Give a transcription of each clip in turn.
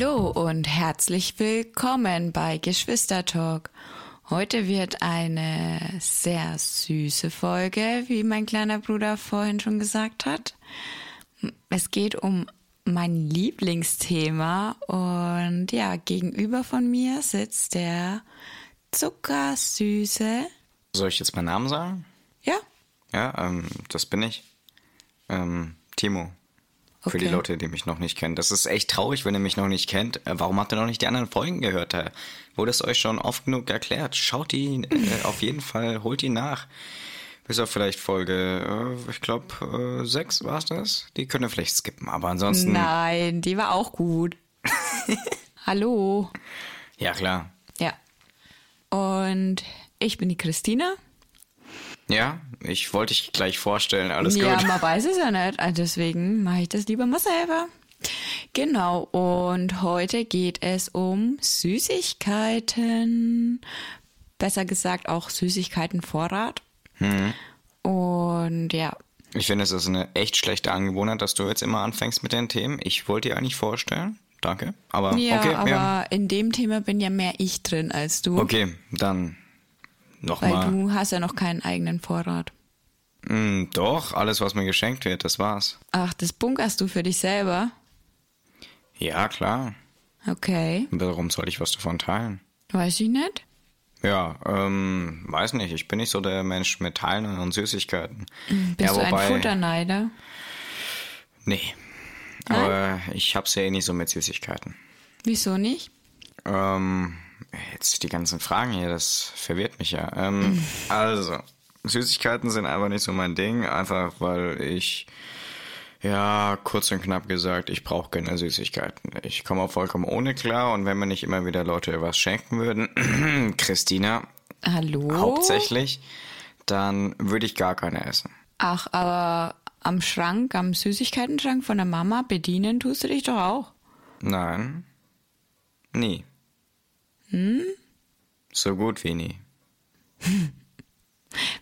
Hallo und herzlich willkommen bei Geschwistertalk. Heute wird eine sehr süße Folge, wie mein kleiner Bruder vorhin schon gesagt hat. Es geht um mein Lieblingsthema und ja, gegenüber von mir sitzt der zuckersüße. Soll ich jetzt meinen Namen sagen? Ja, Ja, ähm, das bin ich. Ähm, Timo. Für die Okay. Leute, die mich noch nicht kennen. Das ist echt traurig, wenn ihr mich noch nicht kennt. Äh, Warum habt ihr noch nicht die anderen Folgen gehört? Da wurde es euch schon oft genug erklärt. Schaut die äh, auf jeden Fall, holt die nach. Bis auf vielleicht Folge, äh, ich glaube, äh, sechs war es das. Die könnt ihr vielleicht skippen. Aber ansonsten, nein, die war auch gut. Hallo. ja klar. Ja. Und ich bin die Christina. Ja, ich wollte dich gleich vorstellen. Alles ja, gut. man weiß es ja nicht. also Deswegen mache ich das lieber mal selber. Genau, und heute geht es um Süßigkeiten. Besser gesagt auch Süßigkeitenvorrat. Mhm. Und ja, Ich finde, es ist eine echt schlechte Angewohnheit, dass du jetzt immer anfängst mit den Themen. Ich wollte dir eigentlich vorstellen. Danke. Aber ja okay, aber ja. in dem Thema bin ja mehr ich drin als du. Okay, dann Weil nochmal. du hast ja noch keinen eigenen Vorrat. Hm, doch, alles, was mir geschenkt wird, das war's. Ach, das bunkerst du für dich selber? Ja, klar. Okay, Warum soll ich was davon teilen? weiß ich nicht. Ja, ähm, weiß nicht. Ich bin nicht so der Mensch mit Teilen und Süßigkeiten. Bist ja, du ein Futterneider? Nee. Aber ich hab's ja eh nicht so mit Süßigkeiten. Wieso nicht? Ähm, jetzt die ganzen Fragen hier, das verwirrt mich ja. Ähm, also, Süßigkeiten sind einfach nicht so mein Ding, einfach weil ich, ja, kurz und knapp gesagt, ich brauche keine Süßigkeiten. Ich komme auch vollkommen ohne klar und wenn mir nicht immer wieder Leute was schenken würden, Christina, Hallo? hauptsächlich, dann würde ich gar keine essen. Ach, aber am Schrank, am Süßigkeitenschrank von der Mama bedienen tust du dich doch auch. Nein. Nie. Hm? So gut wie nie.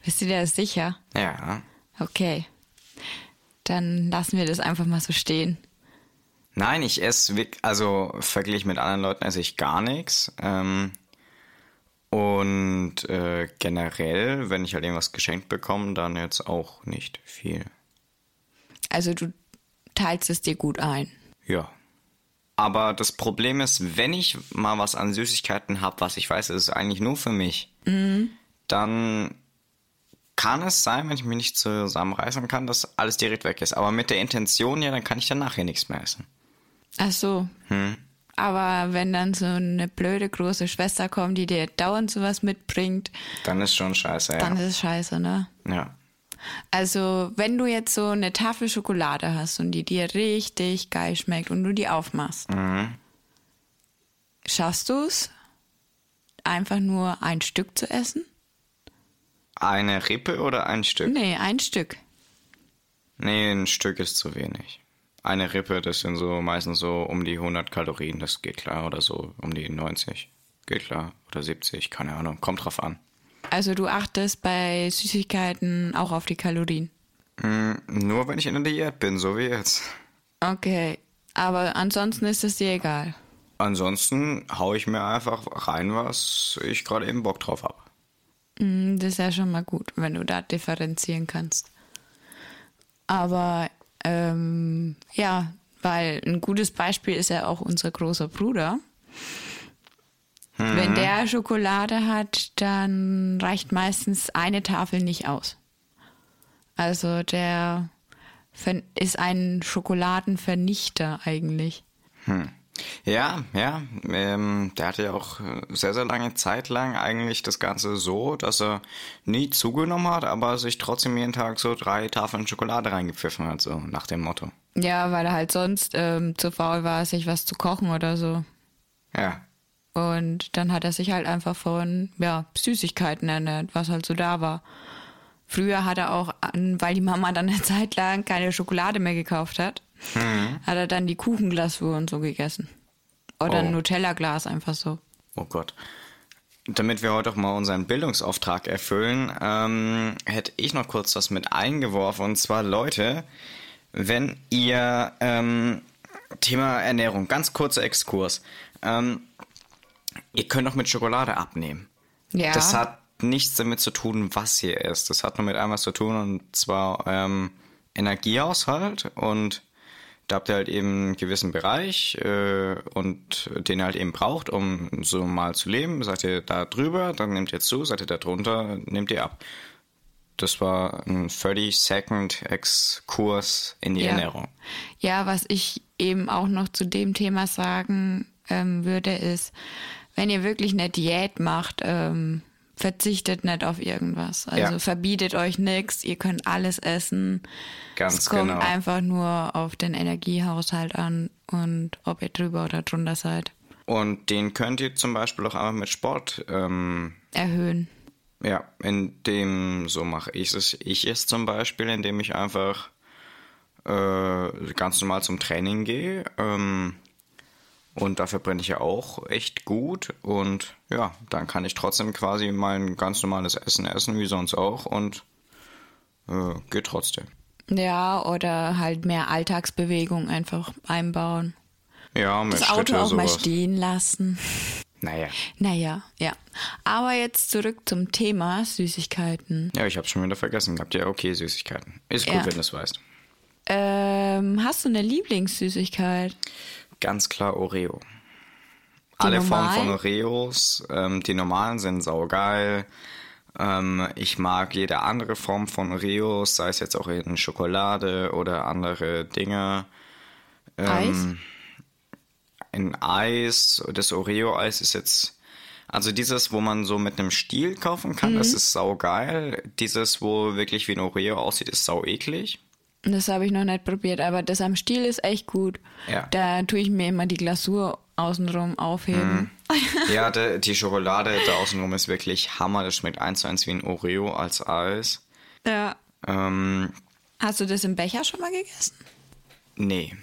Bist du dir das sicher? Ja. Okay. Dann lassen wir das einfach mal so stehen. Nein, ich esse, also verglichen mit anderen Leuten esse ich gar nichts. Ähm, und äh, generell, wenn ich halt irgendwas geschenkt bekomme, dann jetzt auch nicht viel. Also du teilst es dir gut ein. Ja. Aber das Problem ist, wenn ich mal was an Süßigkeiten habe, was ich weiß, es ist eigentlich nur für mich, dann kann es sein, wenn ich mich nicht zusammenreißen kann, dass alles direkt weg ist. Aber mit der Intention, ja, dann kann ich dann nachher nichts mehr essen. Ach so. Hm. Aber wenn dann so eine blöde große Schwester kommt, die dir dauernd sowas mitbringt, Dann ist schon scheiße, ja. dann ist es scheiße, ne? ja. Also, wenn du jetzt so eine Tafel Schokolade hast und die dir richtig geil schmeckt und du die aufmachst, schaffst du es, einfach nur ein Stück zu essen? Eine Rippe oder ein Stück? Nee, ein Stück. Nee, ein Stück ist zu wenig. Eine Rippe, das sind so meistens so um die 100 Kalorien, das geht klar. Oder so um die 90. Geht klar. Oder 70, keine Ahnung. Kommt drauf an. Also du achtest bei Süßigkeiten auch auf die Kalorien. Hm, nur wenn ich in der Diät bin, so wie jetzt. Okay, aber ansonsten ist es dir egal. Ansonsten hau ich mir einfach rein, was ich gerade eben Bock drauf habe. Mm, Das ist ja schon mal gut, wenn du da differenzieren kannst. Aber ähm, ja, weil ein gutes Beispiel ist ja auch unser großer Bruder. Wenn der Schokolade hat, dann reicht meistens eine Tafel nicht aus. Also der ist ein Schokoladenvernichter eigentlich. Ja, ja. Ähm, der hatte ja auch äh, sehr, sehr lange Zeit lang eigentlich das Ganze so, dass er nie zugenommen hat, aber sich trotzdem jeden Tag so drei Tafeln Schokolade reingepfiffen hat, so nach dem Motto. Ja, weil er halt sonst ähm, zu faul war, sich was zu kochen oder so. Ja. Und dann hat er sich halt einfach von ja, Süßigkeiten ernährt, was halt so da war. Früher hat er auch, weil die Mama dann eine Zeit lang keine Schokolade mehr gekauft hat, hat er dann die Kuchenglasur und so gegessen. Oder ein Oh. Nutella-Glas einfach so. Oh Gott. Damit wir heute auch mal unseren Bildungsauftrag erfüllen, ähm, hätte ich noch kurz was mit eingeworfen. Und zwar, Leute, wenn ihr ähm, Thema Ernährung, ganz kurzer Exkurs. Ähm, ihr könnt auch mit Schokolade abnehmen. Ja. Das hat nichts damit zu tun, was ihr esst. Das hat nur mit einem was zu tun und zwar ähm, Energiehaushalt und da habt ihr halt eben einen gewissen Bereich äh, und den ihr halt eben braucht, um so mal zu leben. Seid ihr da drüber, dann nehmt ihr zu, seid ihr da drunter, nehmt ihr ab. Das war ein 30-Second-Exkurs in die Ja. Ernährung. Ja, was ich eben auch noch zu dem Thema sagen ähm, würde, ist, wenn ihr wirklich eine Diät macht, ähm, verzichtet nicht auf irgendwas. Also Ja. verbietet euch nichts, ihr könnt alles essen. Ganz es kommt genau. einfach nur auf den Energiehaushalt an und ob ihr drüber oder drunter seid. Und den könnt ihr zum Beispiel auch einfach mit Sport ähm, Erhöhen. Ja, in dem, so mache ich es. Ich es zum Beispiel, indem ich einfach äh, ganz normal zum Training gehe. Ähm, und dafür brenne ich ja auch echt gut. Und ja, dann kann ich trotzdem quasi mein ganz normales Essen essen, wie sonst auch. Und äh, geht trotzdem. Ja, oder halt mehr Alltagsbewegung einfach einbauen. Ja, mit Das Auto auch mal sowas. stehen lassen. Naja. Naja, ja. Aber jetzt zurück zum Thema Süßigkeiten. Ja, ich habe schon wieder vergessen. Habt ihr okay Süßigkeiten? Ist gut, Ja. wenn du es weißt. Ähm, hast du eine Lieblingssüßigkeit? Ganz klar Oreo. Die Alle Formen normalen? von Oreos, ähm, die normalen sind saugeil. Ähm, ich mag jede andere Form von Oreos, sei es jetzt auch in Schokolade oder andere Dinge. Ähm, Eis? In Eis, das Oreo-Eis ist jetzt, also dieses, wo man so mit einem Stiel kaufen kann, Mhm. das ist saugeil. Dieses, wo wirklich wie ein Oreo aussieht, ist sau eklig. Das habe ich noch nicht probiert, aber das am Stiel ist echt gut. Ja. Da tue ich mir immer die Glasur außenrum aufheben. Ja, de, die Schokolade da außenrum ist wirklich Hammer. Das schmeckt eins zu eins wie ein Oreo als Eis. Ja. Ähm, Hast du das im Becher schon mal gegessen? nee.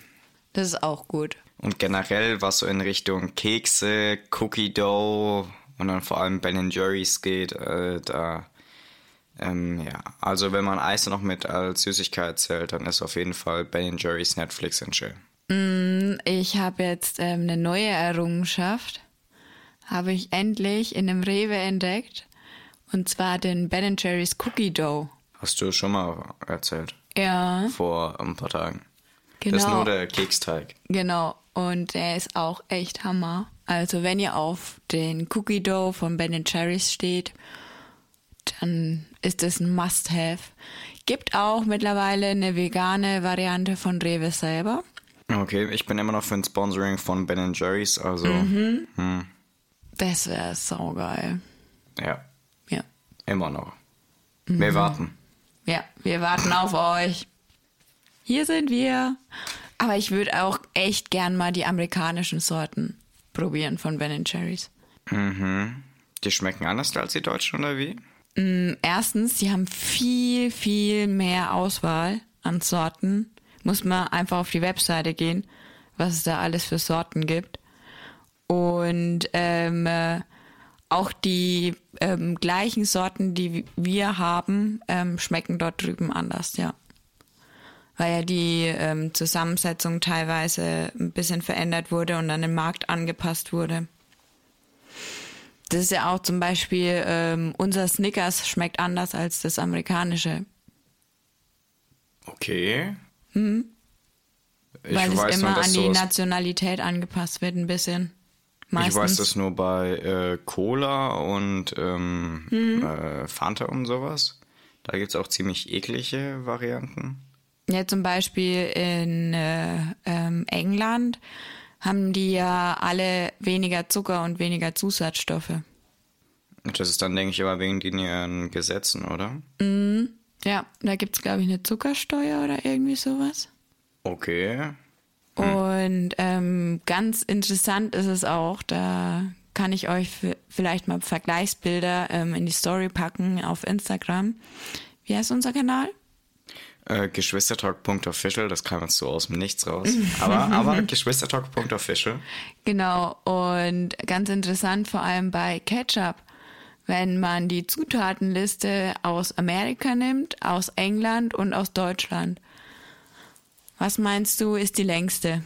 Das ist auch gut. Und generell, was so in Richtung Kekse, Cookie Dough und dann vor allem Ben Jerry's geht, äh, da, ähm, ja. Also wenn man Eis noch mit als Süßigkeit zählt, dann ist auf jeden Fall Ben Jerry's Netflix and Chill. Ich habe jetzt ähm, eine neue Errungenschaft. Habe ich endlich in einem Rewe entdeckt. Und zwar den Ben Jerry's Cookie Dough. Hast du schon mal erzählt? Ja, Vor ein paar Tagen. genau. Das ist nur der Keksteig. Genau, und der ist auch echt Hammer. Also wenn ihr auf den Cookie Dough von Ben Jerry's steht, dann ist es ein Must-Have. Gibt auch mittlerweile eine vegane Variante von Rewe selber. Okay, ich bin immer noch für ein Sponsoring von Ben Jerry's, also Das wäre saugeil. ja, Ja. immer noch. Wir warten. Ja, wir warten auf euch. Hier sind wir. Aber ich würde auch echt gern mal die amerikanischen Sorten probieren von Ben Jerry's. Die schmecken anders als die deutschen, oder wie? Erstens, die haben viel, viel mehr Auswahl an Sorten. Muss man einfach auf die Webseite gehen, was es da alles für Sorten gibt. Und ähm, äh, auch die ähm, gleichen Sorten, die wir haben, ähm, schmecken dort drüben anders, ja. Weil ja die ähm, Zusammensetzung teilweise ein bisschen verändert wurde und an den Markt angepasst wurde. Das ist ja auch zum Beispiel, ähm, unser Snickers schmeckt anders als das amerikanische. Okay. Ich Hm? weil es weiß immer nur, an die Nationalität angepasst wird, ein bisschen. Meistens. Ich weiß das nur bei äh, Cola und ähm, Hm. äh, Fanta und sowas. Da gibt es auch ziemlich eklige Varianten. Ja, zum Beispiel in äh, ähm, England haben die ja alle weniger Zucker und weniger Zusatzstoffe. Das ist dann, denke ich, aber wegen den ihren Gesetzen, oder? Ja, da gibt's glaube ich, eine Zuckersteuer oder irgendwie sowas. Okay. Und ähm, ganz interessant ist es auch, da kann ich euch vielleicht mal Vergleichsbilder ähm, in die Story packen auf Instagram. Wie heißt unser Kanal? Äh, Geschwistertalk.official, das kam jetzt so aus dem Nichts raus. aber, aber Geschwistertalk.official. Genau, und ganz interessant vor allem bei Ketchup, wenn man die Zutatenliste aus Amerika nimmt, aus England und aus Deutschland. Was meinst du, ist die längste?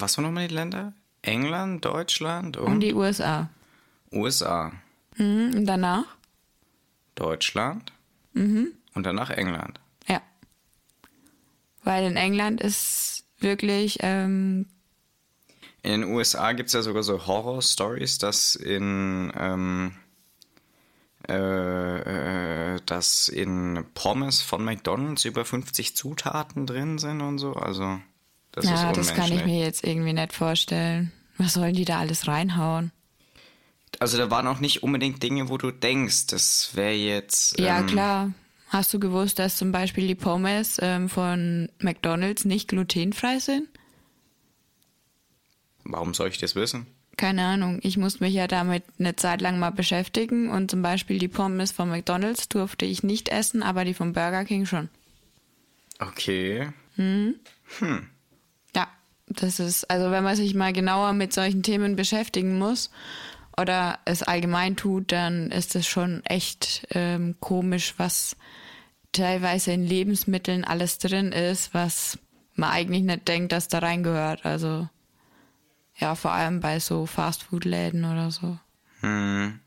was waren nochmal die Länder? England, Deutschland und, Und die USA. USA. Mhm. Und danach? Deutschland Mhm. und danach England. Ja. Weil in England ist wirklich, ähm, In den USA gibt es ja sogar so Horror-Stories, dass in, ähm, äh, äh, dass in Pommes von McDonalds über 50 Zutaten drin sind und so. Also, das ist ja, das kann ich mir jetzt irgendwie nicht vorstellen. Was sollen die da alles reinhauen? Also, da waren auch nicht unbedingt Dinge, wo du denkst, das wäre jetzt. Ja, ähm, klar. Hast du gewusst, dass zum Beispiel die Pommes ähm, von McDonalds nicht glutenfrei sind? Warum soll ich das wissen? Keine Ahnung. Ich musste mich ja damit eine Zeit lang mal beschäftigen und zum Beispiel die Pommes von McDonalds durfte ich nicht essen, aber die von Burger King schon. Okay. Ja, das ist, also wenn man sich mal genauer mit solchen Themen beschäftigen muss oder es allgemein tut, dann ist es schon echt ähm, komisch, was teilweise in Lebensmitteln alles drin ist, was man eigentlich nicht denkt, dass da reingehört. Also ja, vor allem bei so Fastfood-Läden oder so. Hm.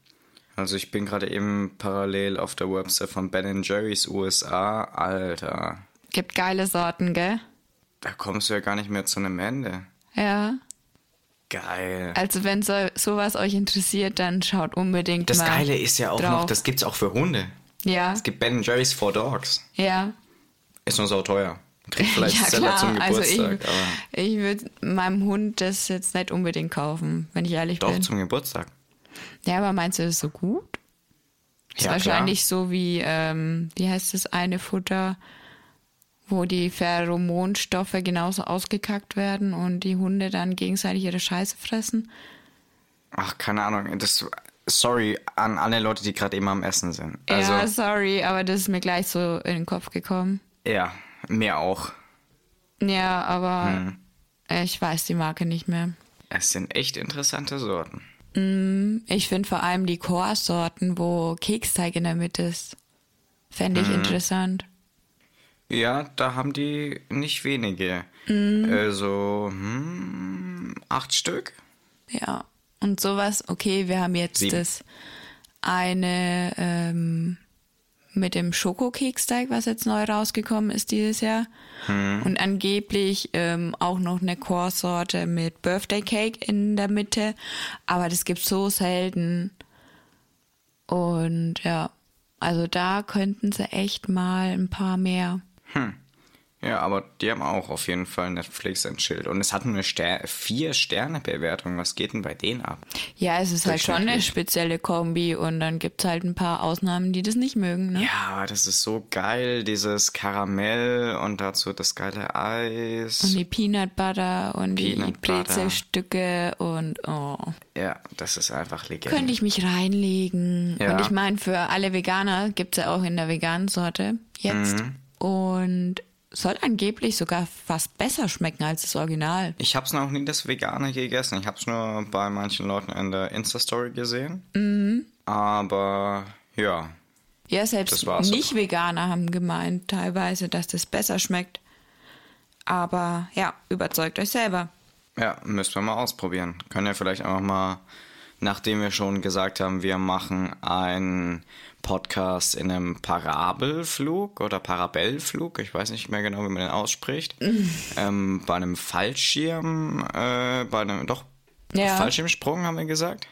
Also ich bin gerade eben parallel auf der Website von Ben Jerry's USA. Alter, Gibt geile Sorten, gell? da kommst du ja gar nicht mehr zu einem Ende. Ja. Geil. Also wenn so, sowas euch interessiert, dann schaut unbedingt Das mal. Geile ist ja auch drauf. noch, das gibt's auch für Hunde. Ja, Es gibt Ben Jerry's for Dogs. ja. Ist nur so teuer. Kriegt vielleicht ja, selber klar. zum also Geburtstag, ich, aber ich würde meinem Hund das jetzt nicht unbedingt kaufen, wenn ich ehrlich doch bin. zum Geburtstag. Ja, aber meinst du, das ist so gut? Ist Ja, wahrscheinlich so wie, ähm, wie heißt das eine Futter, wo die Pheromonstoffe genauso ausgekackt werden und die Hunde dann gegenseitig ihre Scheiße fressen. Ach, keine Ahnung. Das, sorry an alle Leute, die gerade eben am Essen sind. Also, ja, sorry, aber das ist mir gleich so in den Kopf gekommen. ja, mir auch. Ja, aber Hm. ich weiß die Marke nicht mehr. Es sind echt interessante Sorten. Ich finde vor allem die Core-Sorten, wo Keksteig in der Mitte ist. Fände ich Mhm. interessant. Ja, da haben die nicht wenige. Also, hm, acht Stück. Ja. Und sowas, okay, wir haben jetzt Sieben. das eine ähm, mit dem Schokokeksteig, was jetzt neu rausgekommen ist dieses Jahr. Und angeblich ähm, auch noch eine Core-Sorte mit Birthday Cake in der Mitte. Aber das gibt's so selten. Und ja, also da könnten sie echt mal ein paar mehr. Ja, aber die haben auch auf jeden Fall Netflix ein Schild. Und es hat nur eine Ster vier Sterne Bewertung. Was geht denn bei denen ab? Ja, es ist halt schon eine spezielle Kombi und dann gibt's halt ein paar Ausnahmen, die das nicht mögen, ne? Ja, aber das ist so geil, dieses Karamell und dazu das geile Eis. Und die Peanut Butter und die Peanut Butter. Brezelstücke und oh. ja, das ist einfach Legende. Könnte ich mich reinlegen. Ja. Und ich meine, für alle Veganer gibt's ja auch in der veganen Sorte jetzt. Mhm. Und soll angeblich sogar fast besser schmecken als das Original. Ich hab's noch nie das Vegane gegessen. Ich hab's nur bei manchen Leuten in der Insta-Story gesehen. Mhm. Aber ja, Ja, selbst Nicht-Veganer haben gemeint teilweise, dass das besser schmeckt. Aber ja, überzeugt euch selber. Ja, müssen wir mal ausprobieren. Können ja vielleicht einfach mal, nachdem wir schon gesagt haben, wir machen einen Podcast in einem Parabelflug oder Parabellflug, ich weiß nicht mehr genau, wie man den ausspricht, ähm, bei einem Fallschirm, äh, bei einem, doch, Ja. Fallschirmsprung haben wir gesagt.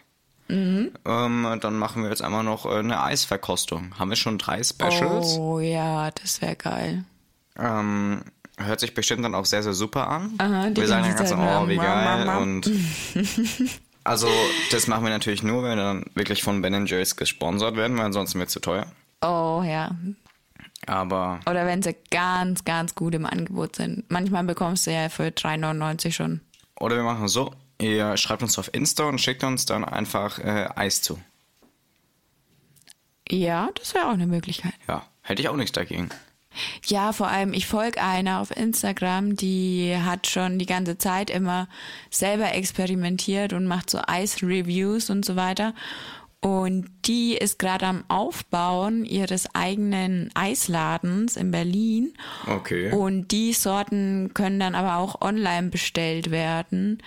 Ähm, dann machen wir jetzt einmal noch äh, eine Eisverkostung. Haben wir schon drei Specials. Oh ja, das wäre geil. Ähm, hört sich bestimmt dann auch sehr, sehr super an. Aha, die wir sagen dann ganz oh, wie geil. Und also, das machen wir natürlich nur, wenn wir dann wirklich von Ben Jerry's gesponsert werden, weil ansonsten wird es zu teuer. Oh ja. Aber Oder wenn sie ganz, ganz gut im Angebot sind. Manchmal bekommst du ja für 3,99 schon. oder wir machen so, ihr schreibt uns auf Insta und schickt uns dann einfach äh, Eis zu. Ja, das wäre auch eine Möglichkeit. Ja, hätte ich auch nichts dagegen. Ja, vor allem, ich folge einer auf Instagram, die hat schon die ganze Zeit immer selber experimentiert und macht so Eis-Reviews und so weiter. Und die ist gerade am Aufbauen ihres eigenen Eisladens in Berlin. Okay. Und die Sorten können dann aber auch online bestellt werden.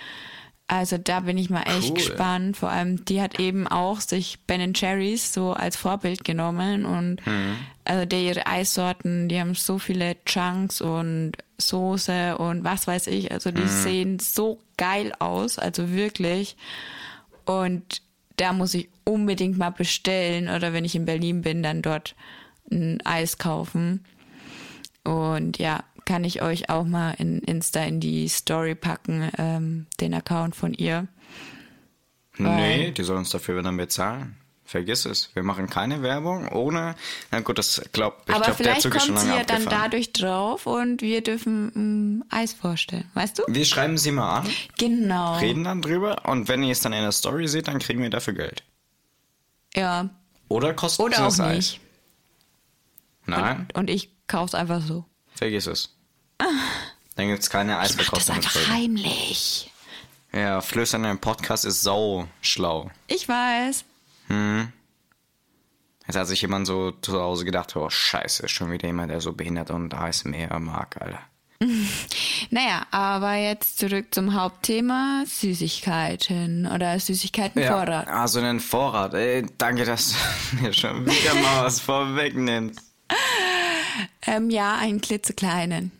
Also da bin ich mal echt Cool. gespannt. Vor allem, die hat eben auch sich Ben Cherries so als Vorbild genommen und Mhm. also der ihre Eissorten, die haben so viele Chunks und Soße und was weiß ich. Also Mhm. die sehen so geil aus, also wirklich. Und da muss ich unbedingt mal bestellen oder wenn ich in Berlin bin, dann dort ein Eis kaufen. Und ja, kann ich euch auch mal in Insta in die Story packen, ähm, den Account von ihr. Nee, die sollen uns dafür dann bezahlen. Vergiss es. Wir machen keine Werbung ohne. Na gut, das glaub, ich Aber glaube, der vielleicht Zug ist schon kommt sie ja dann dadurch drauf und wir dürfen mm, Eis vorstellen. Weißt du? Wir schreiben sie mal an, Genau. reden dann drüber und wenn ihr es dann in der Story seht, dann kriegen wir dafür Geld. Ja. Oder kostet Oder auch Eis? nicht. Nein, Und ich kauf's einfach so. vergiss es. Dann gibt es keine Mach das einfach Eisverkostungsfolge. heimlich. Ja, Flößern im Podcast ist sau schlau. Ich weiß. Jetzt hat sich jemand so zu Hause gedacht, oh scheiße, schon wieder jemand, der so behindert und ASMR mag, Alter. Naja, aber jetzt zurück zum Hauptthema Süßigkeiten oder Süßigkeitenvorrat. also einen Vorrat. Ey, danke, dass du mir schon wieder mal was vorwegnimmst. Ähm, ja, einen klitzekleinen.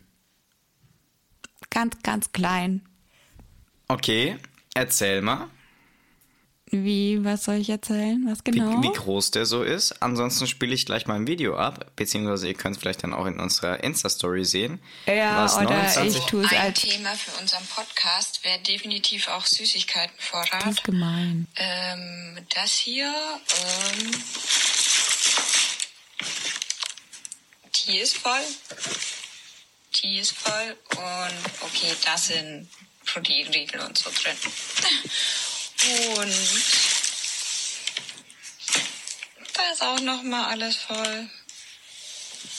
Ganz, ganz klein. Okay, erzähl mal, Wie, was soll ich erzählen? Was wie, genau? wie groß der so ist. Ansonsten spiele ich gleich mal ein Video ab, beziehungsweise ihr könnt es vielleicht dann auch in unserer Insta-Story sehen. Ja, was oder 29 ich tue es Ein als. Thema für unseren Podcast wäre definitiv auch Das Süßigkeitenvorrat. ist gemein. Ähm, das hier, ähm, die ist voll. Die ist voll und okay, da sind Proteinriegel und so drin. Und da ist auch noch mal alles voll.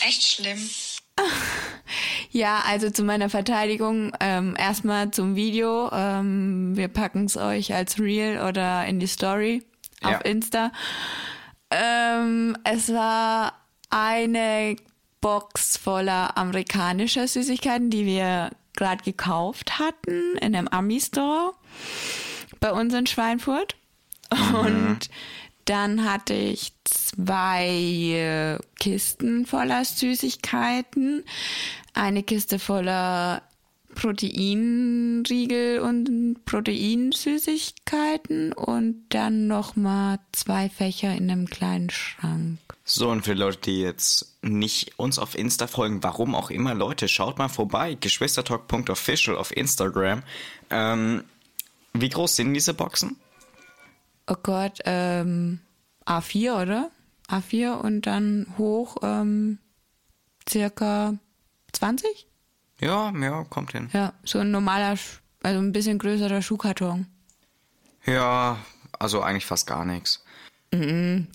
Echt schlimm. Ja, also zu meiner Verteidigung ähm, erstmal zum Video. Ähm, wir packen es euch als Reel oder in die Story Ja. auf Insta. Ähm, es war eine Box voller amerikanischer Süßigkeiten, die wir gerade gekauft hatten in einem Ami-Store bei uns in Schweinfurt. Und dann hatte ich zwei äh, Kisten voller Süßigkeiten, eine Kiste voller Proteinriegel und Proteinsüßigkeiten und dann noch mal zwei Fächer in einem kleinen Schrank. So, und für Leute, die jetzt nicht uns auf Insta folgen, warum auch immer, Leute, schaut mal vorbei. Geschwistertalk.official auf Instagram. Ähm, wie groß sind diese Boxen? Oh Gott, ähm, A4, oder? A4 und dann hoch ähm, circa 20? Ja, ja, kommt hin. Ja, so ein normaler, also ein bisschen größerer Schuhkarton. Ja, also eigentlich fast gar nichts.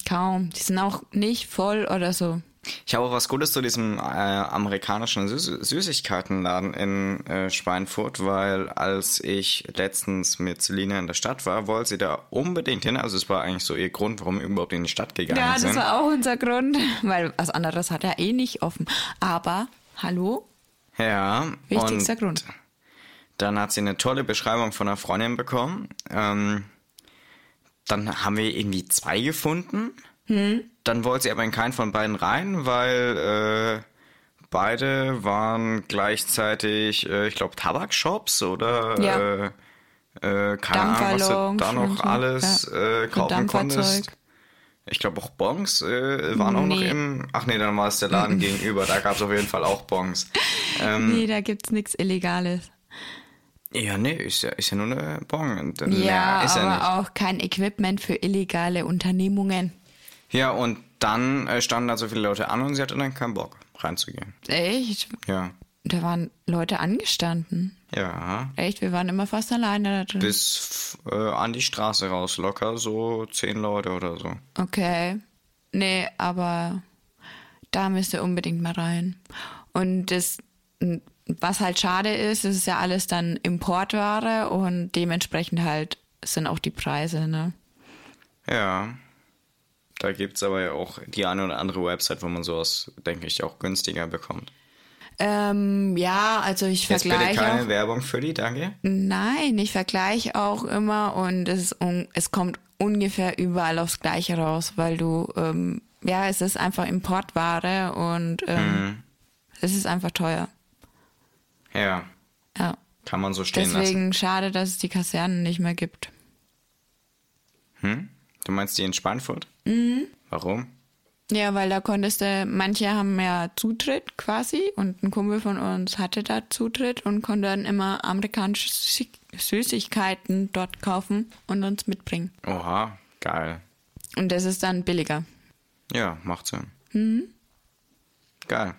Kaum. Die sind auch nicht voll oder so. Ich habe auch was Gutes zu diesem äh, amerikanischen Süß Süßigkeitenladen in äh, Schweinfurt, weil als ich letztens mit Selina in der Stadt war, wollte sie da unbedingt hin. Also es war eigentlich so ihr Grund, warum wir überhaupt in die Stadt gegangen Ja, das sind. war auch unser Grund, weil was anderes hat er eh nicht offen. Aber, hallo, ja, wichtigster und Grund. Dann hat sie eine tolle Beschreibung von einer Freundin bekommen. Ähm, dann haben wir irgendwie zwei gefunden. Hm? Dann wollte sie aber in keinen von beiden rein, weil äh, beide waren gleichzeitig, äh, ich glaube, Tabakshops oder Ja. äh, äh, keine Ahnung, was du da noch alles ja. äh, kaufen konntest. Ich glaube auch Bongs äh, waren auch noch Nee. im. Ach nee, dann war es der Laden gegenüber. Da gab es auf jeden Fall auch Bongs. Ähm, Nee, da gibt's nichts Illegales. Ja, nee, ist ja, ist ja nur eine Bon. Und, Ja, aber ja auch kein Equipment für illegale Unternehmungen. Ja, und dann äh, standen da so viele Leute an und sie hatte dann keinen Bock, reinzugehen. Echt? Ja. Da waren Leute angestanden. Ja. Echt, wir waren immer fast alleine da drin. Bis äh, an die Straße raus, locker so zehn Leute oder so. Okay. Nee, aber da müsst ihr unbedingt mal rein. Und das, was halt schade ist, es ist ja alles dann Importware und dementsprechend halt sind auch die Preise, ne? Ja. Da gibt es aber ja auch die eine oder andere Website, wo man sowas, denke ich, auch günstiger bekommt. Ähm, ja, also ich Jetzt bitte vergleiche keine auch. Werbung für die, danke. Nein, ich vergleiche auch immer und es, un, es kommt ungefähr überall aufs Gleiche raus, weil du, ähm, ja, es ist einfach Importware und ähm, es ist einfach teuer. Ja, Ja. kann man so stehen lassen. Deswegen schade, dass es die Kasernen nicht mehr gibt. Hm? Du meinst die in Schweinfurt? Mhm. Warum? Ja, weil da konntest du, manche haben ja Zutritt quasi und ein Kumpel von uns hatte da Zutritt und konnte dann immer amerikanische Süß- Süßigkeiten dort kaufen und uns mitbringen. Oha, geil. Und das ist dann billiger. Ja, macht Sinn. Mhm. Geil.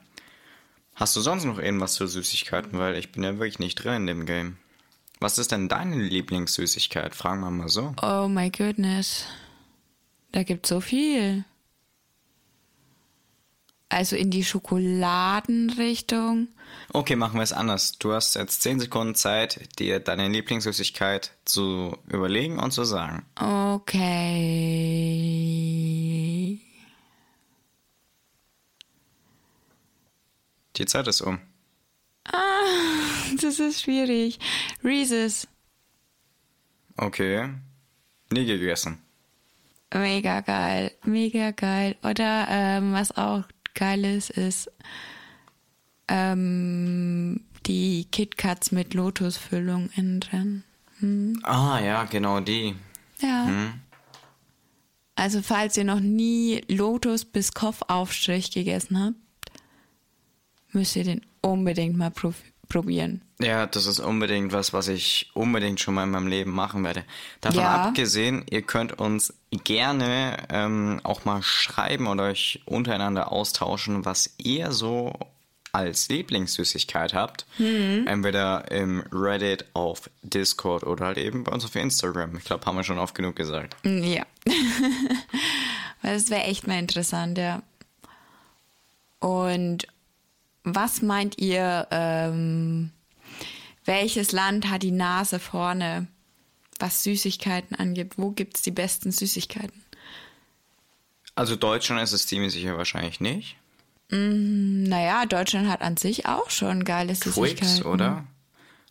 Hast du sonst noch irgendwas für Süßigkeiten? Weil ich bin ja wirklich nicht drin in dem Game. Was ist denn deine Lieblingssüßigkeit? Fragen wir mal so. Oh my goodness. Da gibt's so viel. Also in die Schokoladenrichtung. Okay, machen wir es anders. Du hast jetzt 10 Sekunden Zeit, dir deine Lieblingssüßigkeit zu überlegen und zu sagen. Okay. Die Zeit ist um. Das ist schwierig. Reese's. Okay. Nie gegessen. Mega geil. Mega geil. Oder ähm, was auch geil ist, ist ähm, die KitKats mit Lotusfüllung innen drin. Ah, ja, genau die. Ja. Also falls ihr noch nie Lotus bis Kopfaufstrich gegessen habt, müsst ihr den unbedingt mal probieren. Ja, das ist unbedingt was, was ich unbedingt schon mal in meinem Leben machen werde. Davon Ja. abgesehen, ihr könnt uns gerne ähm, auch mal schreiben und euch untereinander austauschen, was ihr so als Lieblingssüßigkeit habt. Entweder im Reddit, auf Discord oder halt eben bei uns auf Instagram. Ich glaube, haben wir schon oft genug gesagt. Ja. Weil das wäre echt mal interessant, ja. Und was meint ihr, ähm, welches Land hat die Nase vorne, was Süßigkeiten angeht? Wo gibt's die besten Süßigkeiten? Also Deutschland ist es ziemlich sicher wahrscheinlich nicht. Naja, Deutschland hat an sich auch schon geile Süßigkeiten. Twix, oder?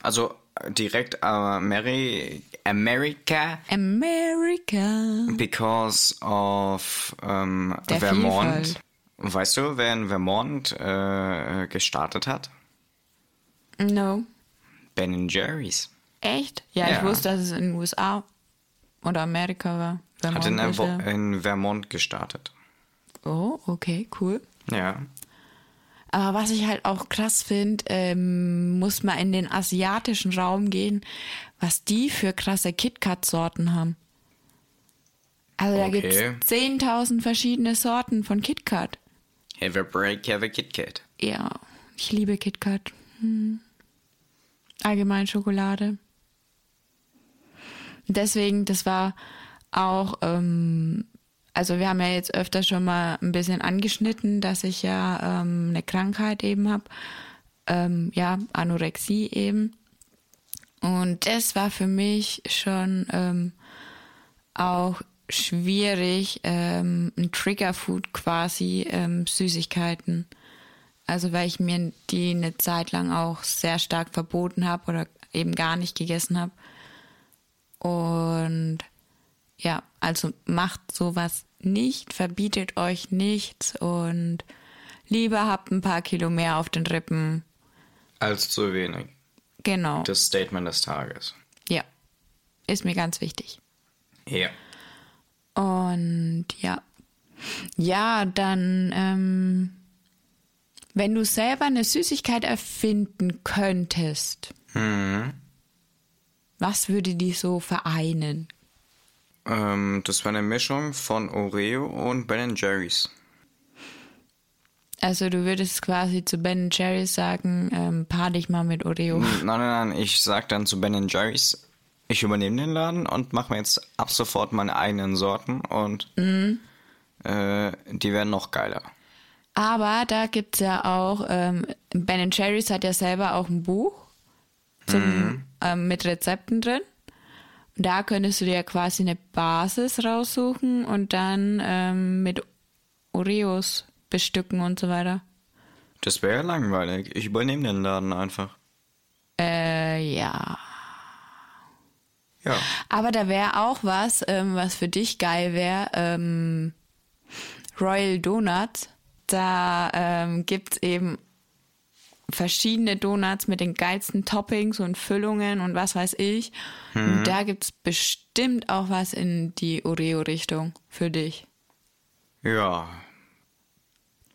Also äh, direkt Ameri America America. because of ähm, Der Vermont. Vielfalt. Weißt du, wer in Vermont äh, gestartet hat? No. Ben Jerry's. Echt? Ja, Ja. ich wusste, dass es in den USA oder Amerika war. Hat in, Vermont ist ja- in Vermont gestartet. Oh, okay, cool. Ja. Aber was ich halt auch krass finde, ähm, muss man in den asiatischen Raum gehen, was die für krasse KitKat-Sorten haben. Also da Okay. gibt's 10.000 verschiedene Sorten von KitKat. Have a break, have a Kit Kat. Ja, ich liebe KitKat. Hm. Allgemein Schokolade. Deswegen, das war auch, ähm, also wir haben ja jetzt öfter schon mal ein bisschen angeschnitten, dass ich ja ähm, eine Krankheit eben habe. Ähm, ja, Anorexie eben. Und das war für mich schon ähm, auch schwierig, ähm, ein Triggerfood quasi, ähm, Süßigkeiten. Also weil ich mir die eine Zeit lang auch sehr stark verboten habe oder eben gar nicht gegessen habe. Und ja, also macht sowas nicht, verbietet euch nichts und lieber habt ein paar Kilo mehr auf den Rippen. Als zu wenig. Genau. Das Statement des Tages. ja. Ist mir ganz wichtig. Ja. Und ja. Ja, dann, ähm, wenn du selber eine Süßigkeit erfinden könntest, was würde die so vereinen? Ähm, das war eine Mischung von Oreo und Ben Jerry's. Also du würdest quasi zu Ben Jerry's sagen, ähm, paar dich mal mit Oreo. Nein, nein, nein, ich sag dann zu Ben Jerry's, ich übernehme den Laden und mache mir jetzt ab sofort meine eigenen Sorten und äh, die werden noch geiler. Aber da gibt's ja auch, ähm, Ben Jerry's hat ja selber auch ein Buch zum, ähm, mit Rezepten drin. Da könntest du dir quasi eine Basis raussuchen und dann ähm, mit Oreos bestücken und so weiter. Das wäre ja langweilig. Ich übernehme den Laden einfach. Äh, ja. Ja. Aber da wäre auch was, ähm, was für dich geil wäre. Ähm, Royal Donuts. Da ähm, gibt's eben verschiedene Donuts mit den geilsten Toppings und Füllungen und was weiß ich. Und da gibt's bestimmt auch was in die Oreo-Richtung für dich. Ja.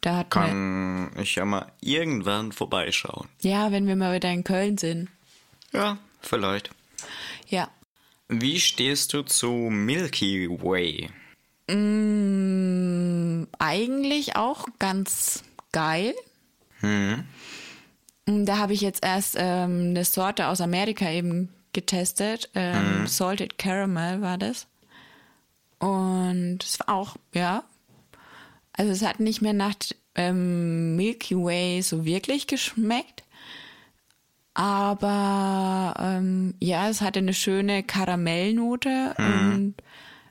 Da hat Kann ich ja mal irgendwann vorbeischauen. ja, wenn wir mal wieder in Köln sind. Ja, vielleicht. Wie stehst du zu Milky Way? Mm, eigentlich auch ganz geil. Hm. Mm, Da habe ich jetzt erst ähm, eine Sorte aus Amerika eben getestet. Ähm, Salted Caramel war das. Und es war auch, ja. Also es hat nicht mehr nach ähm, Milky Way so wirklich geschmeckt. Aber ähm, ja, es hatte eine schöne Karamellnote. Und,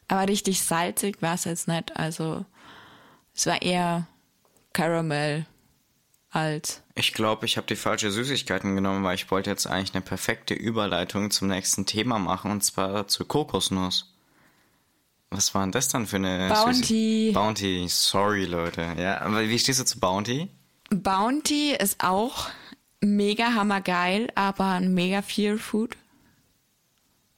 aber richtig salzig war es jetzt nicht. Also es war eher Caramel als Ich glaube, ich habe die falsche Süßigkeiten genommen, weil ich wollte jetzt eigentlich eine perfekte Überleitung zum nächsten Thema machen, und zwar zur Kokosnuss. Was war denn das dann für eine Bounty. Süßi- Bounty, sorry Leute. Ja, aber wie stehst du zu Bounty? Bounty ist auch mega hammergeil, aber ein mega Fear Food.